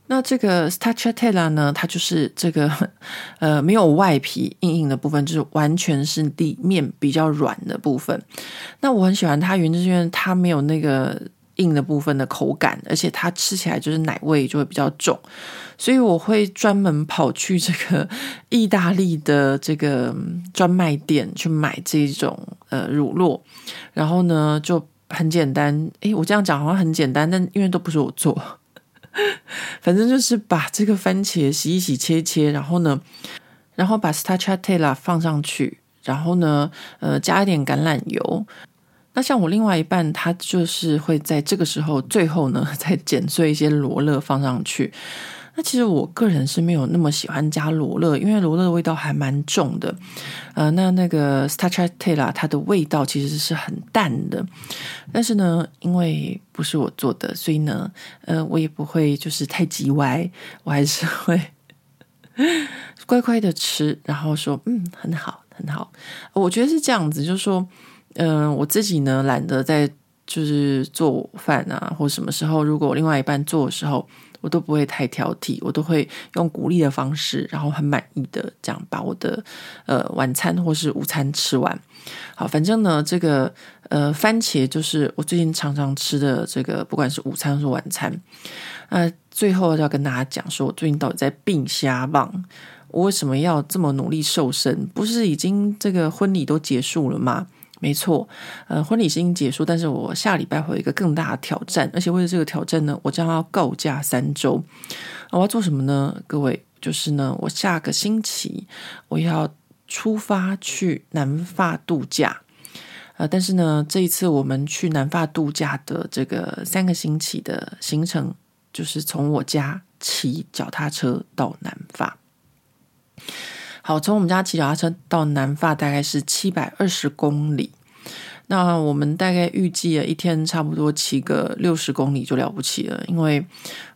那这个 stracciatella 呢，它就是这个 呃没有外皮硬硬的部分，就是完全是里面比较软的部分。那我很喜欢它，原因是因为它没有那个硬的部分的口感，而且它吃起来就是奶味就会比较重，所以我会专门跑去这个 意大利的这个专卖店去买这种呃乳酪，然后呢就很简单。诶，我这样讲好像很简单，但因为都不是我做。反正就是把这个番茄洗一洗、切切，然后呢，然后把 stracciatella 放上去，然后呢，呃，加一点橄榄油。那像我另外一半，他就是会在这个时候最后呢，再剪碎一些罗勒放上去。那其实我个人是没有那么喜欢加罗勒，因为罗勒的味道还蛮重的。呃，那那个 stracciatella 它的味道其实是很淡的。但是呢，因为不是我做的，所以呢，呃，我也不会就是太叽歪，我还是会 乖乖的吃，然后说嗯，很好，很好。我觉得是这样子，就是说，嗯、我自己呢懒得在就是做饭啊，或什么时候，如果我另外一半做的时候。我都不会太挑剔，我都会用鼓励的方式，然后很满意的这样把我的呃晚餐或是午餐吃完。好，反正呢，这个呃番茄就是我最近常常吃的这个，不管是午餐还是晚餐。呃，最后要跟大家讲说，我最近到底在病瞎棒，我为什么要这么努力瘦身？不是已经这个婚礼都结束了吗？没错，呃，婚礼是已经结束，但是我下礼拜会有一个更大的挑战，而且为了这个挑战呢，我将要告假三周。我要做什么呢？各位，就是呢，我下个星期我要出发去南法度假，呃，但是呢，这一次我们去南法度假的这个三个星期的行程，就是从我家骑脚踏车到南法。好，从我们家骑脚踏车到南发大概是七百二十公里。那我们大概预计了一天差不多骑个六十公里就了不起了，因为，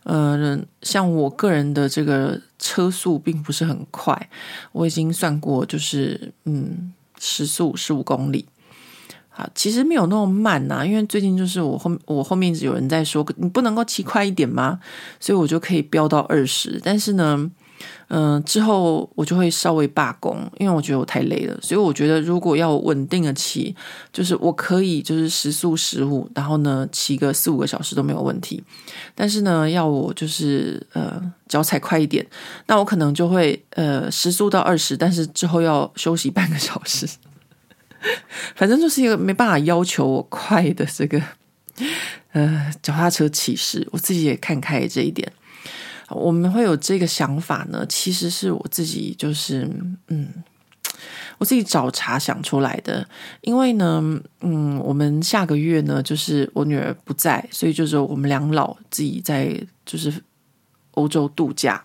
呃，像我个人的这个车速并不是很快，我已经算过，就是嗯，时速十五公里。啊，其实没有那么慢呐，因为最近就是我后我后面一直有人在说，你不能够骑快一点吗？所以我就可以飙到二十，但是呢。嗯、之后我就会稍微罢工，因为我觉得我太累了。所以我觉得如果要稳定的骑，就是我可以就是时速十五，然后呢骑个四五个小时都没有问题。但是呢，要我就是呃脚踩快一点，那我可能就会呃时速到二十，但是之后要休息半个小时。反正就是一个没办法要求我快的这个呃脚踏车骑士，我自己也看开这一点。我们会有这个想法呢，其实是我自己就是嗯，我自己找茬想出来的。因为呢，嗯，我们下个月呢，就是我女儿不在，所以就是我们两老自己在就是欧洲度假。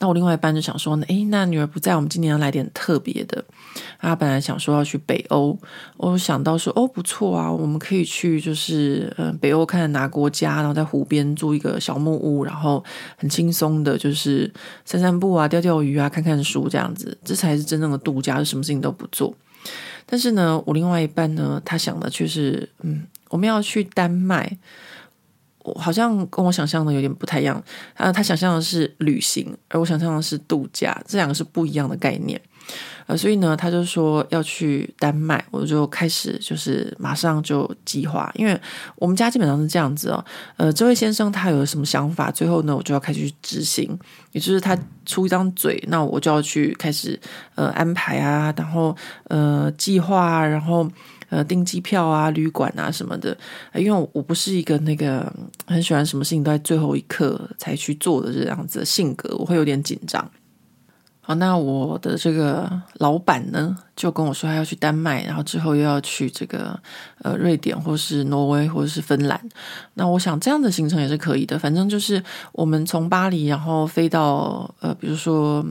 那我另外一半就想说，诶，那女儿不在，我们今年要来点特别的。他本来想说要去北欧，我想到说，哦，不错啊，我们可以去，就是呃，北欧看哪国家，然后在湖边租一个小木屋，然后很轻松的，就是散散步啊，钓钓鱼啊，看看书这样子，这才是真正的度假，什么事情都不做。但是呢，我另外一半呢，他想的却是，嗯，我们要去丹麦。好像跟我想象的有点不太一样啊，他想象的是旅行，而我想象的是度假，这两个是不一样的概念。呃，所以呢，他就说要去丹麦，我就开始就是马上就计划，因为我们家基本上是这样子哦。呃，这位先生他有什么想法，最后呢，我就要开始执行，也就是他出一张嘴，那我就要去开始呃安排啊，然后呃计划啊，然后。呃，订机票啊，旅馆啊什么的，因为我不是一个那个很喜欢什么事情都在最后一刻才去做的这样子的性格，我会有点紧张。好，那我的这个老板呢，就跟我说他要去丹麦，然后之后又要去这个呃瑞典，或是挪威，或者是芬兰。那我想这样的行程也是可以的，反正就是我们从巴黎，然后飞到呃，比如说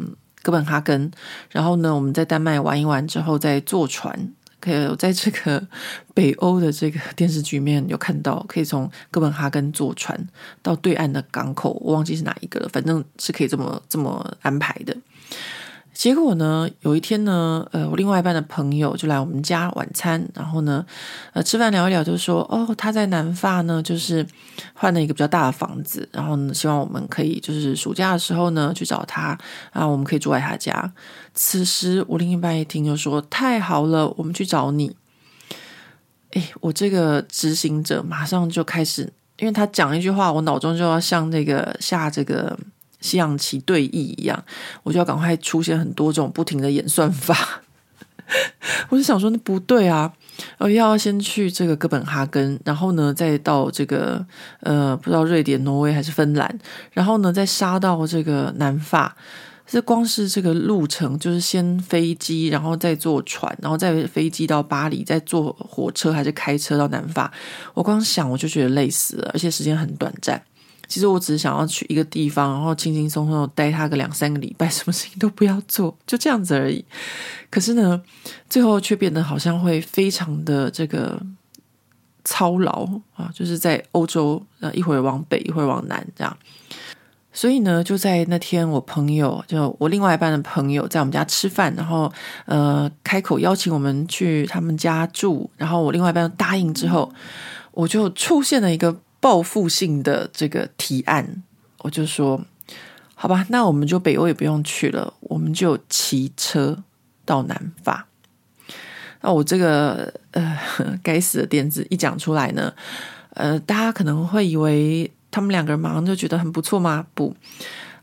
哥本哈根，然后呢，我们在丹麦玩一玩之后再坐船。可以，在这个北欧的这个电视剧面有看到，可以从哥本哈根坐船到对岸的港口，我忘记是哪一个了，反正是可以这么这么安排的。结果呢，有一天呢，呃，我另外一半的朋友就来我们家晚餐，然后呢，呃，吃饭聊一聊，就说哦，他在南发呢，就是换了一个比较大的房子，然后呢，希望我们可以就是暑假的时候呢去找他，啊，我们可以住在他家。此时我另一半一听就说太好了，我们去找你。诶，我这个执行者马上就开始，因为他讲一句话，我脑中就要像那个下这个。西洋棋对弈一样，我就要赶快出现很多种不停的演算法。我就想说，那不对啊！我要先去这个哥本哈根，然后呢，再到这个呃，不知道瑞典、挪威还是芬兰，然后呢，再杀到这个南法。这光是这个路程，就是先飞机，然后再坐船，然后再飞机到巴黎，再坐火车还是开车到南法。我光想我就觉得累死了，而且时间很短暂。其实我只是想要去一个地方，然后轻轻松松的待他个两三个礼拜，什么事情都不要做，就这样子而已。可是呢，最后却变得好像会非常的这个操劳啊，就是在欧洲呃一会儿往北，一会儿往南这样。所以呢，就在那天，我朋友就我另外一半的朋友在我们家吃饭，然后呃开口邀请我们去他们家住，然后我另外一半答应之后，我就出现了一个。报复性的这个提案，我就说好吧，那我们就北欧也不用去了，我们就骑车到南法。那我这个呃 该死的点子一讲出来呢，呃，大家可能会以为他们两个人马上就觉得很不错吗？不，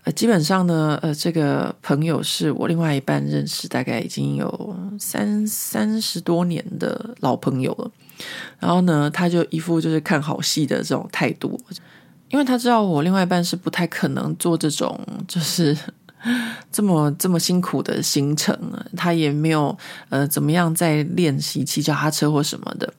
呃，基本上呢，呃，这个朋友是我另外一半认识，大概已经有三三十多年的老朋友了。然后呢，他就一副就是看好戏的这种态度，因为他知道我另外一半是不太可能做这种就是 这么这么辛苦的行程，他也没有呃怎么样在练习骑脚踏车或什么的，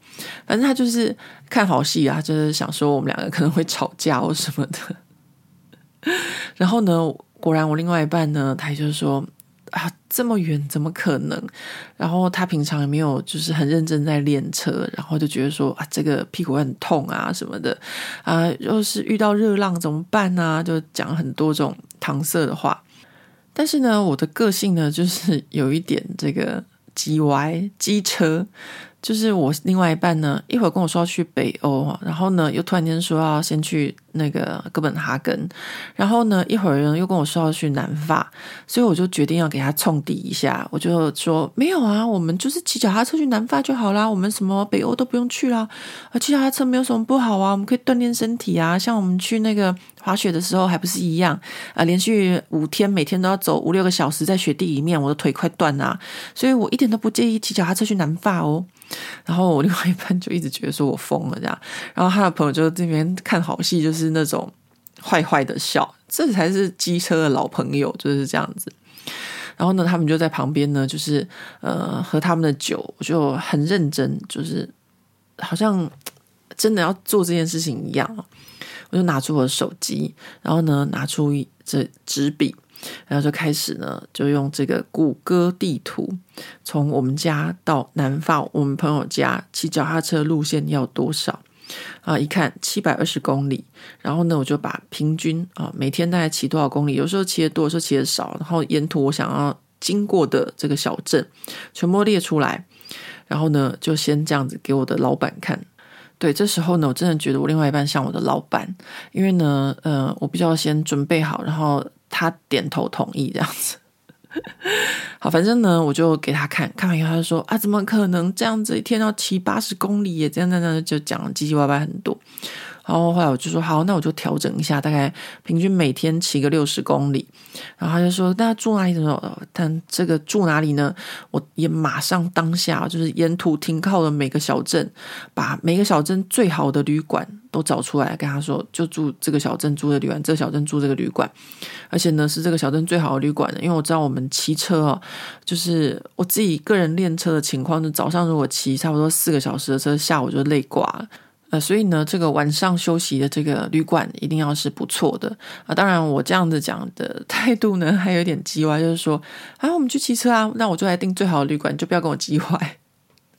反正他就是看好戏啊，就是想说我们两个可能会吵架或什么的。然后呢，果然我另外一半呢，他就说。啊，这么远怎么可能？然后他平常也没有就是很认真在练车，然后就觉得说啊，这个屁股很痛啊什么的啊，若是遇到热浪怎么办呢？啊？就讲很多种搪塞的话。但是呢，我的个性呢，就是有一点这个机歪机车，就是我另外一半呢，一会儿跟我说要去北欧，然后呢又突然间说要先去那个哥本哈根，然后呢一会儿又跟我说要去南法，所以我就决定要给他冲抵一下，我就说没有啊，我们就是骑脚踏车去南法就好啦，我们什么北欧都不用去啦，啊骑脚踏车没有什么不好啊，我们可以锻炼身体啊，像我们去那个滑雪的时候还不是一样啊，连续五天每天都要走五六个小时在雪地里面，我的腿快断啦，所以我一点都不介意骑脚踏车去南法哦。然后我另外一半就一直觉得说我疯了这样，然后他的朋友就这边看好戏，就是那种坏坏的笑，这才是机车的老朋友就是这样子。然后呢，他们就在旁边呢，就是呃喝他们的酒，我就很认真，就是好像真的要做这件事情一样。我就拿出我的手机，然后呢拿出一这纸笔。然后就开始呢，就用这个谷歌地图，从我们家到南方，我们朋友家骑脚踏车路线要多少啊？一看七百二十公里，然后呢，我就把平均啊每天大概骑多少公里，有时候骑得多，有时候骑得少，然后沿途我想要经过的这个小镇全部列出来，然后呢，就先这样子给我的老板看。对，这时候呢，我真的觉得我另外一半像我的老板，因为呢，呃，我比较先准备好，然后。他点头同意这样子，好，反正呢，我就给他看看完以后，他就说啊，怎么可能这样子一天要骑八十公里耶？这样这样就讲了唧唧歪歪很多。然后后来我就说好，那我就调整一下，大概平均每天骑个六十公里。然后他就说，那住哪里的时候，但这个住哪里呢？我也马上当下就是沿途停靠的每个小镇，把每个小镇最好的旅馆都找出来，跟他说就住这个小镇住的旅馆，这个小镇住这个旅馆，而且呢是这个小镇最好的旅馆，因为我知道我们骑车哦，就是我自己个人练车的情况，就早上如果骑差不多四个小时的车，下午就累挂了。呃，所以呢，这个晚上休息的这个旅馆一定要是不错的啊。当然，我这样子讲的态度呢，还有点叽歪，就是说，啊，我们去骑车啊，那我就来订最好的旅馆，就不要跟我叽歪，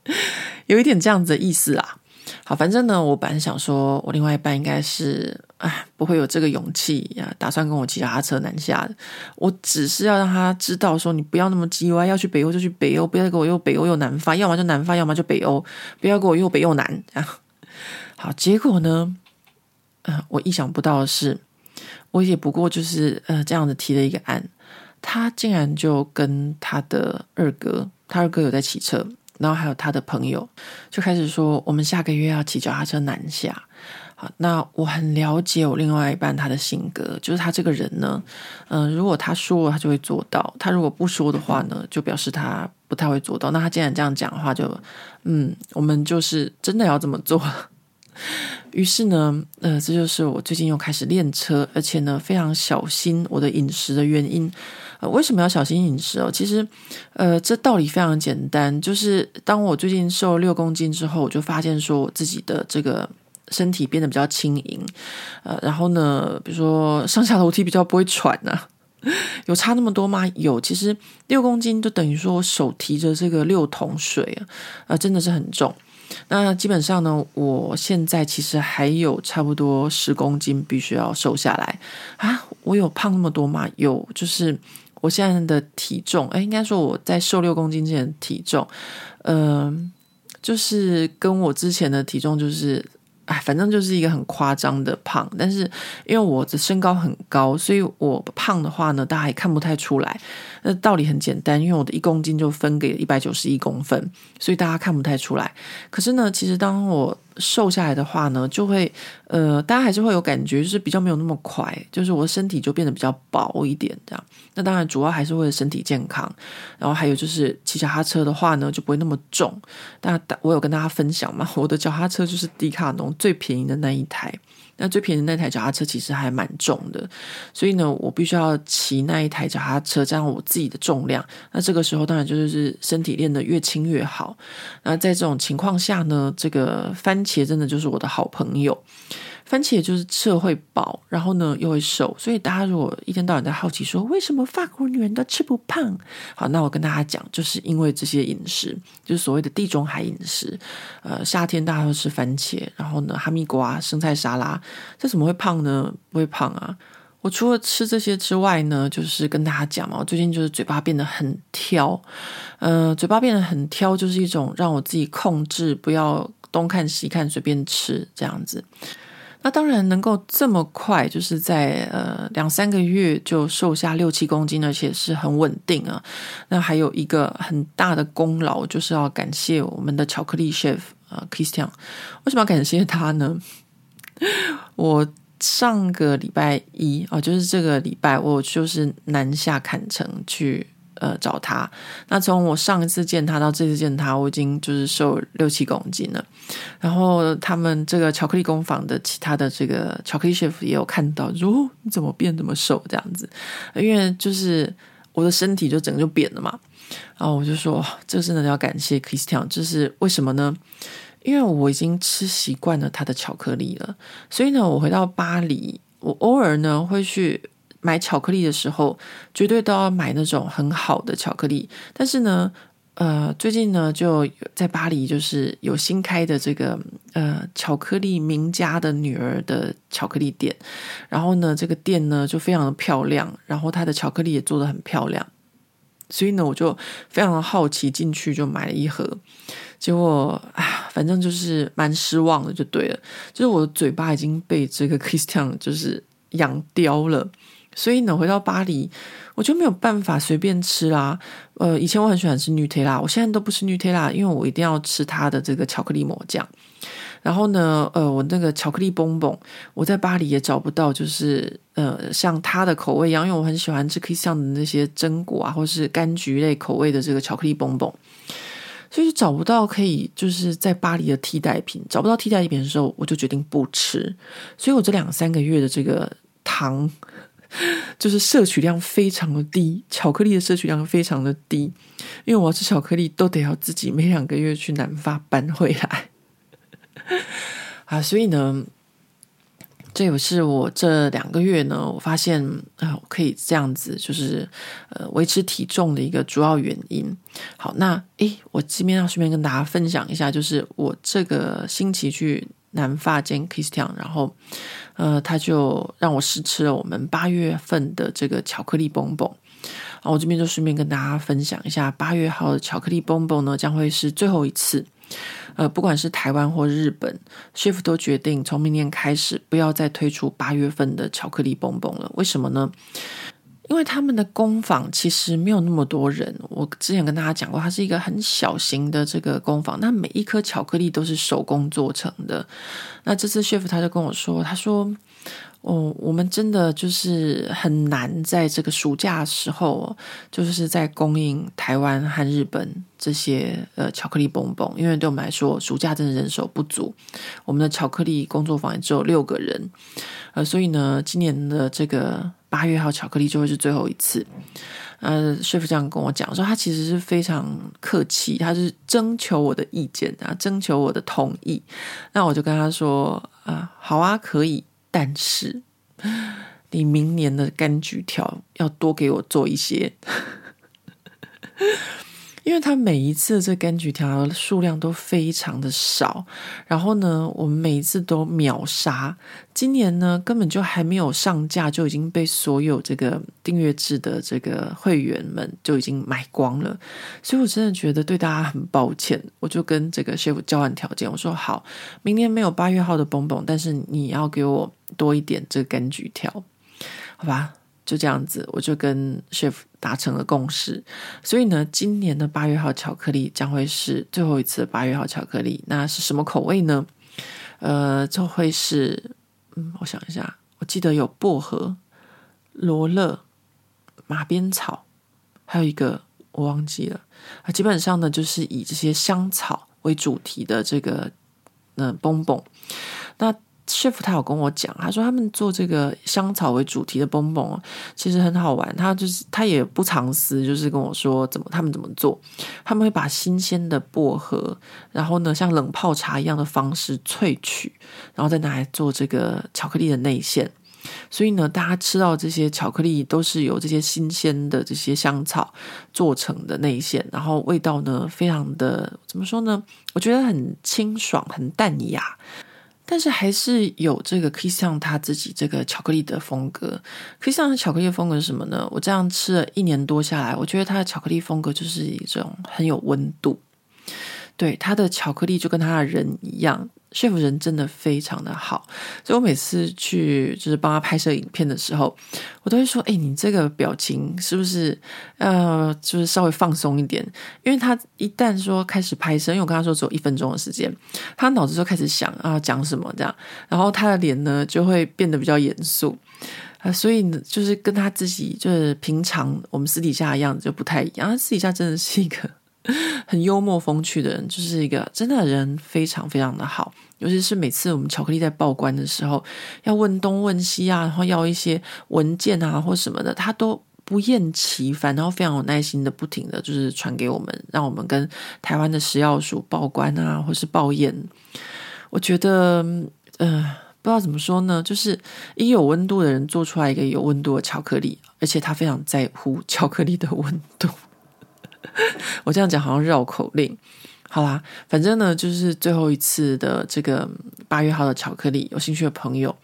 有一点这样子的意思啊。好，反正呢，我本来想说，我另外一半应该是，啊，不会有这个勇气呀，打算跟我骑脚踏车南下的。我只是要让他知道，说你不要那么叽歪，要去北欧就去北欧，不要给我又北欧又南法，要么就南法，要么就北欧，不要给我又北又南啊。好，结果呢？呃，我意想不到的是，我也不过就是呃这样子提了一个案，他竟然就跟他的二哥，他二哥有在骑车，然后还有他的朋友，就开始说我们下个月要骑脚踏车南下。好，那我很了解我另外一半他的性格，就是他这个人呢，嗯、如果他说，他就会做到；他如果不说的话呢，就表示他不太会做到。那他既然这样讲的话，就嗯，我们就是真的要这么做。于是呢，呃，这就是我最近又开始练车，而且呢，非常小心我的饮食的原因。呃，为什么要小心饮食哦？其实，呃，这道理非常简单，就是当我最近瘦了六公斤之后，我就发现说我自己的这个身体变得比较轻盈，呃，然后呢，比如说上下楼梯比较不会喘呢，啊，有差那么多吗？有，其实六公斤就等于说我手提着这个六桶水啊，呃，真的是很重。那基本上呢，我现在其实还有差不多十公斤必须要瘦下来啊！我有胖那么多吗？有，就是我现在的体重，哎，应该说我在瘦六公斤之前体重，嗯、就是跟我之前的体重就是。哎，反正就是一个很夸张的胖，但是因为我的身高很高，所以我胖的话呢，大家也看不太出来。那道理很简单，因为我的一公斤就分给一百九十一公分，所以大家看不太出来。可是呢，其实当我瘦下来的话呢，就会呃，大家还是会有感觉，就是比较没有那么快，就是我的身体就变得比较薄一点，这样。那当然主要还是为了身体健康，然后还有就是骑脚踏车的话呢，就不会那么重。但我有跟大家分享嘛，我的脚踏车就是迪卡侬最便宜的那一台。那最便宜那台脚踏车其实还蛮重的，所以呢，我必须要骑那一台脚踏车，这样我自己的重量。那这个时候当然就是身体练得越轻越好。那在这种情况下呢，这个番茄真的就是我的好朋友。番茄就是吃了会饱，然后呢又会瘦，所以大家如果一天到晚在好奇说为什么法国女人都吃不胖，好，那我跟大家讲，就是因为这些饮食，就是所谓的地中海饮食。呃，夏天大家都吃番茄，然后呢哈密瓜、生菜沙拉，这怎么会胖呢？不会胖啊。我除了吃这些之外呢，就是跟大家讲嘛，我最近就是嘴巴变得很挑，呃，嘴巴变得很挑，就是一种让我自己控制，不要东看西看，随便吃这样子。那当然能够这么快，就是在呃两三个月就瘦下六七公斤，而且是很稳定啊。那还有一个很大的功劳，就是要感谢我们的巧克力 chef 啊，Christian。为什么要感谢他呢？我上个礼拜一啊，就是这个礼拜，我就是南下坎城去。呃，找他。那从我上一次见他到这次见他，我已经就是瘦六七公斤了。然后他们这个巧克力工坊的其他的这个巧克力 chef 也有看到，说，你怎么变这么瘦这样子？因为就是我的身体就整个就扁了嘛。然后我就说，这真的要感谢 Christian，就是为什么呢？因为我已经吃习惯了他的巧克力了，所以呢，我回到巴黎，我偶尔呢会去。买巧克力的时候，绝对都要买那种很好的巧克力。但是呢，呃，最近呢，就在巴黎，就是有新开的这个呃巧克力名家的女儿的巧克力店。然后呢，这个店呢就非常的漂亮，然后它的巧克力也做得很漂亮。所以呢，我就非常的好奇进去，就买了一盒。结果啊，反正就是蛮失望的，就对了。就是我的嘴巴已经被这个 Christian 就是养刁了。所以呢，回到巴黎，我就没有办法随便吃啦。呃，以前我很喜欢吃 Nutella，我现在都不吃 Nutella，因为我一定要吃它的这个巧克力抹酱。然后呢，呃，我那个巧克力蹦蹦，我在巴黎也找不到，就是呃像它的口味一样，因为我很喜欢吃可以像的那些榛果啊，或是柑橘类口味的这个巧克力蹦蹦，所以就找不到可以就是在巴黎的替代品。找不到替代品的时候，我就决定不吃。所以我这两三个月的这个糖。就是摄取量非常的低，巧克力的摄取量非常的低，因为我要吃巧克力都得要自己每两个月去南法搬回来 啊，所以呢，这也是我这两个月呢，我发现啊，我可以这样子，就是呃维持体重的一个主要原因。好，那诶，我这边要顺便跟大家分享一下，就是我这个星期去南法见 Christian，然后。呃，他就让我试吃了我们八月份的这个巧克力蹦蹦，啊，我这边就顺便跟大家分享一下，八月号的巧克力蹦蹦呢，将会是最后一次。呃，不管是台湾或日本，chef 都决定从明年开始不要再推出八月份的巧克力蹦蹦了。为什么呢？因为他们的工坊其实没有那么多人，我之前跟大家讲过，它是一个很小型的这个工坊，那每一颗巧克力都是手工做成的。那这次 chef 他就跟我说，他说。哦，我们真的就是很难在这个暑假的时候，就是在供应台湾和日本这些呃巧克力蹦蹦，因为对我们来说，暑假真的人手不足，我们的巧克力工作坊也只有六个人，呃，所以呢，今年的这个八月号巧克力就会是最后一次。呃，chef 这样跟我讲说，他其实是非常客气，他是征求我的意见啊，征求我的同意。那我就跟他说啊，好啊，可以。但是，你明年的柑橘条要多给我做一些，因为他每一次这柑橘条数量都非常的少，然后呢，我们每一次都秒杀。今年呢，根本就还没有上架，就已经被所有这个订阅制的这个会员们就已经买光了。所以我真的觉得对大家很抱歉，我就跟这个 chef 交换条件，我说好，明年没有八月号的蹦蹦，但是你要给我。多一点这个柑橘条，好吧，就这样子，我就跟 chef 达成了共识。所以呢，今年的八月号巧克力将会是最后一次八月号巧克力。那是什么口味呢？呃，就会是，嗯，我想一下，我记得有薄荷、罗勒、马鞭草，还有一个我忘记了。啊，基本上呢，就是以这些香草为主题的这个，嗯、呃，蹦蹦。那 chef 他有跟我讲，他说他们做这个香草为主题的蹦蹦，其实很好玩。他就是他也不藏私，就是跟我说怎么他们怎么做。他们会把新鲜的薄荷，然后呢像冷泡茶一样的方式萃取，然后再拿来做这个巧克力的内馅。所以呢，大家吃到这些巧克力都是由这些新鲜的这些香草做成的内馅，然后味道呢非常的怎么说呢？我觉得很清爽，很淡雅。但是还是有这个 Christian 他自己这个巧克力的风格。kiss on 的巧克力风格是什么呢？我这样吃了一年多下来，我觉得他的巧克力风格就是一种很有温度。对，他的巧克力就跟他的人一样。Chef 人真的非常的好，所以我每次去就是帮他拍摄影片的时候，我都会说：“哎，你这个表情是不是呃，就是稍微放松一点？”因为他一旦说开始拍摄，因为我跟他说只有一分钟的时间，他脑子就开始想啊讲什么这样，然后他的脸呢就会变得比较严肃啊，所以呢，就是跟他自己就是平常我们私底下的样子就不太一样，他私底下真的是一个 很幽默风趣的人，就是一个真的人非常非常的好。尤其是每次我们巧克力在报关的时候，要问东问西啊，然后要一些文件啊或什么的，他都不厌其烦，然后非常有耐心的不停的就是传给我们，让我们跟台湾的食药署报关啊，或是报验。我觉得，呃，不知道怎么说呢，就是一有温度的人做出来一个有温度的巧克力，而且他非常在乎巧克力的温度。我这样讲好像绕口令。好啦，反正呢，就是最后一次的这个八月号的巧克力，有兴趣的朋友，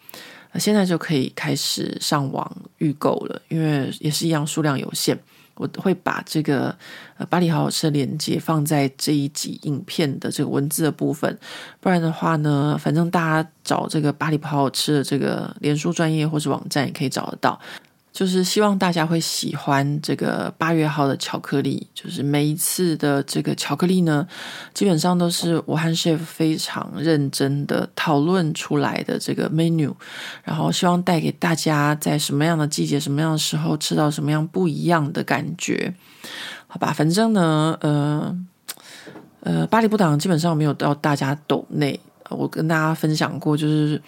现在就可以开始上网预购了，因为也是一样，数量有限。我会把这个呃巴黎好好吃的链接放在这一集影片的这个文字的部分，不然的话呢，反正大家找这个巴黎好好吃的这个脸书专业或是网站也可以找得到。就是希望大家会喜欢这个八月号的巧克力。就是每一次的这个巧克力呢，基本上都是我和 chef 非常认真的讨论出来的这个 menu，然后希望带给大家在什么样的季节、什么样的时候吃到什么样不一样的感觉。好吧，反正呢，呃呃，巴黎不挡基本上没有到大家抖内。我跟大家分享过，就是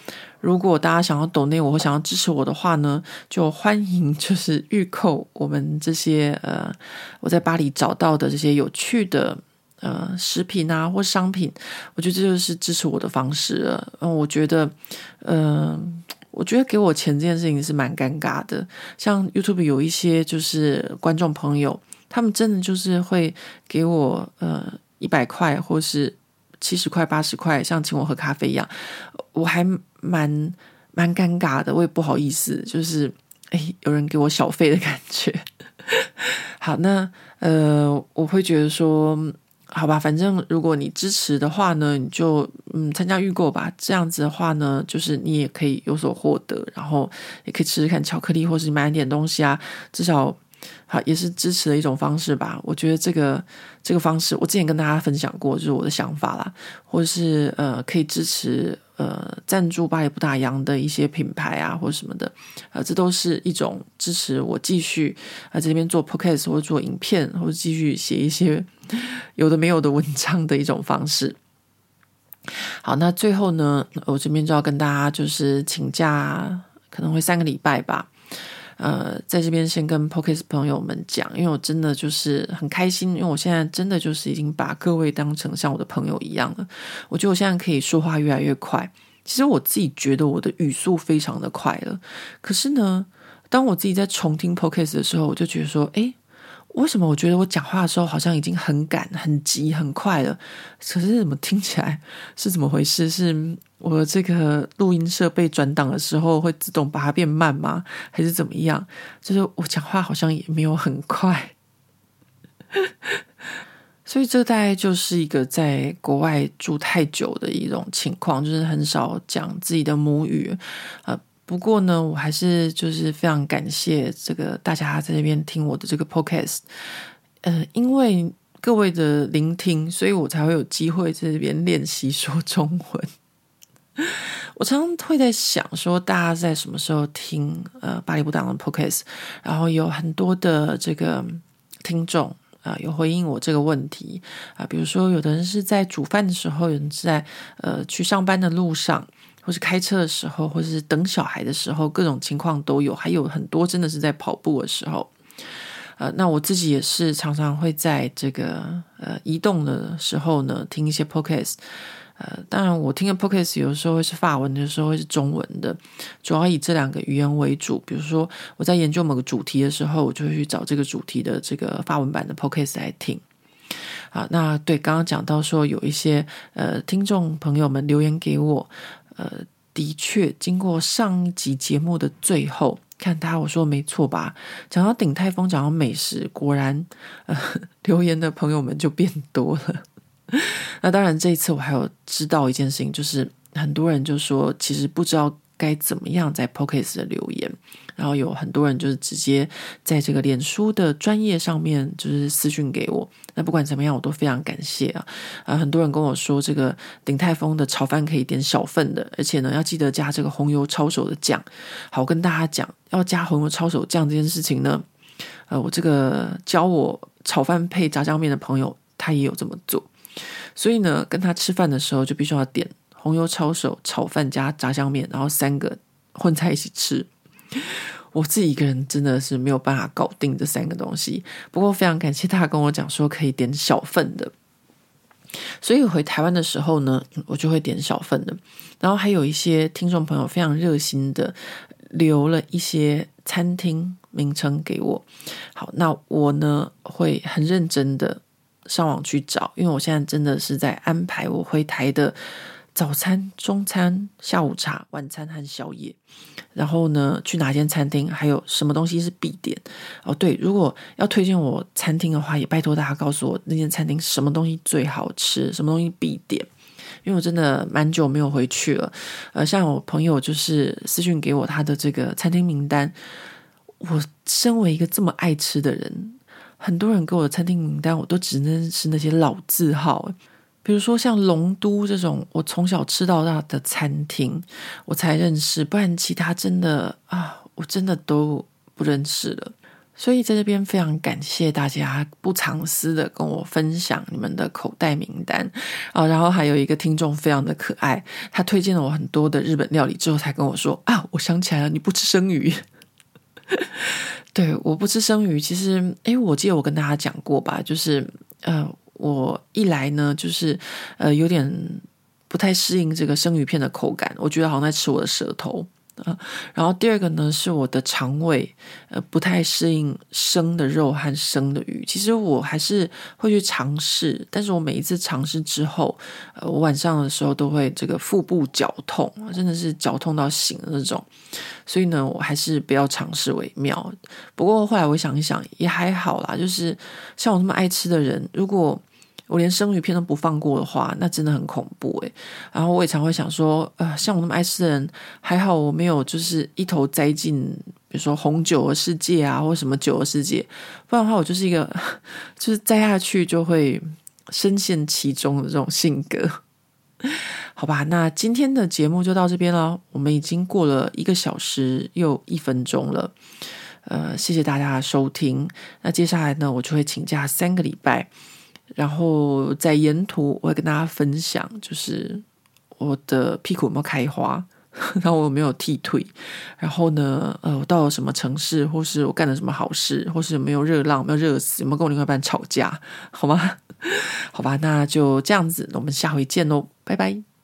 如果大家想要抖内我或想要支持我的话呢，就欢迎 就是预购我们这些呃我在巴黎找到的这些有趣的呃食品啊或商品，我觉得这就是支持我的方式了。嗯，我觉得，嗯、我觉得给我钱这件事情是蛮尴尬的。像 YouTube 有一些就是观众朋友，他们真的就是会给我呃一百块或是。七十块、八十块，像请我喝咖啡一样，我还蛮蛮尴尬的，我也不好意思，就是哎，有人给我小费的感觉。好，那呃，我会觉得说，好吧，反正如果你支持的话呢，你就嗯参加预购吧。这样子的话呢，就是你也可以有所获得，然后也可以吃吃看巧克力，或是买点东西啊，至少。好，也是支持的一种方式吧。我觉得这个这个方式，我之前跟大家分享过，就是我的想法啦，或者是呃，可以支持呃赞助巴黎不打烊的一些品牌啊，或什么的，呃，这都是一种支持我继续啊、呃、在这边做 podcast 或者做影片，或者继续写一些有的没有的文章的一种方式。好，那最后呢，我这边就要跟大家就是请假，可能会三个礼拜吧。呃，在这边先跟 Podcast 朋友们讲，因为我真的就是很开心，因为我现在真的就是已经把各位当成像我的朋友一样了。我觉得我现在可以说话越来越快，其实我自己觉得我的语速非常的快了。可是呢，当我自己在重听 Podcast 的时候，我就觉得说，诶。为什么我觉得我讲话的时候好像已经很赶、很急、很快了？可是怎么听起来 是怎么回事？是我这个录音设备转档的时候会自动把它变慢吗？还是怎么样？就是我讲话好像也没有很快，所以这大概就是一个在国外住太久的一种情况，就是很少讲自己的母语，呃。不过呢，我还是就是非常感谢这个大家在这边听我的这个 podcast，呃，因为各位的聆听，所以我才会有机会在这边练习说中文。我常常会在想说，大家在什么时候听呃巴黎不挡的 podcast？然后有很多的这个听众啊、有回应我这个问题啊、比如说有的人是在煮饭的时候，有人是在呃去上班的路上。或是开车的时候，或是等小孩的时候，各种情况都有。还有很多真的是在跑步的时候，呃，那我自己也是常常会在这个呃移动的时候呢听一些 podcast。呃，当然我听的 podcast 有的时候会是法文，有时候会是中文的，主要以这两个语言为主。比如说我在研究某个主题的时候，我就会去找这个主题的这个法文版的 podcast 来听。啊，那对刚刚讲到说有一些呃听众朋友们留言给我。呃，的确，经过上一集节目的最后，看他我说没错吧？讲到鼎泰丰，讲到美食，果然，呃，留言的朋友们就变多了。那当然，这一次我还有知道一件事情，就是很多人就说，其实不知道。该怎么样在 p o c k e t 的留言？然后有很多人就是直接在这个脸书的专业上面就是私讯给我。那不管怎么样，我都非常感谢啊！啊，很多人跟我说，这个鼎泰丰的炒饭可以点小份的，而且呢，要记得加这个红油抄手的酱。好，跟大家讲，要加红油抄手酱这件事情呢，呃，我这个教我炒饭配炸酱面的朋友，他也有这么做。所以呢，跟他吃饭的时候就必须要点。红油抄手炒饭加炸酱面，然后三个混在一起吃。我自己一个人真的是没有办法搞定这三个东西。不过非常感谢他跟我讲说可以点小份的，所以回台湾的时候呢，我就会点小份的。然后还有一些听众朋友非常热心的留了一些餐厅名称给我。好，那我呢会很认真的上网去找，因为我现在真的是在安排我回台的。早餐、中餐、下午茶、晚餐和宵夜，然后呢，去哪间餐厅，还有什么东西是必点？哦，对，如果要推荐我餐厅的话，也拜托大家告诉我那间餐厅什么东西最好吃，什么东西必点，因为我真的蛮久没有回去了。呃，像我朋友就是私讯给我他的这个餐厅名单，我身为一个这么爱吃的人，很多人给我的餐厅名单，我都只能是那些老字号。比如说像龙都这种我从小吃到大的餐厅，我才认识，不然其他真的啊，我真的都不认识了。所以在这边非常感谢大家不藏私的跟我分享你们的口袋名单啊，然后还有一个听众非常的可爱，他推荐了我很多的日本料理之后，才跟我说啊，我想起来了，你不吃生鱼。对，我不吃生鱼，其实诶，我记得我跟大家讲过吧，就是呃。我一来呢，就是呃有点不太适应这个生鱼片的口感，我觉得好像在吃我的舌头。啊。然后第二个呢，是我的肠胃呃不太适应生的肉和生的鱼。其实我还是会去尝试，但是我每一次尝试之后，呃，我晚上的时候都会这个腹部绞痛，真的是绞痛到醒的那种。所以呢，我还是不要尝试为妙。不过后来我想一想，也还好啦。就是像我那么爱吃的人，如果我连生鱼片都不放过的话，那真的很恐怖诶。然后我也常会想说，呃，像我那么爱吃的人，还好我没有就是一头栽进，比如说红酒的世界啊，或什么酒的世界。不然的话，我就是一个 就是栽下去就会深陷其中的这种性格。好吧，那今天的节目就到这边了。我们已经过了一个小时又一分钟了，呃，谢谢大家的收听。那接下来呢，我就会请假三个礼拜，然后在沿途我会跟大家分享，就是我的屁股有没有开花，然后我有没有剃腿，然后呢，呃，我到了什么城市，或是我干了什么好事，或是有没有热浪，没有热死，有没有跟我另外一半吵架，好吗？好吧，那就这样子，我们下回见喽，拜拜。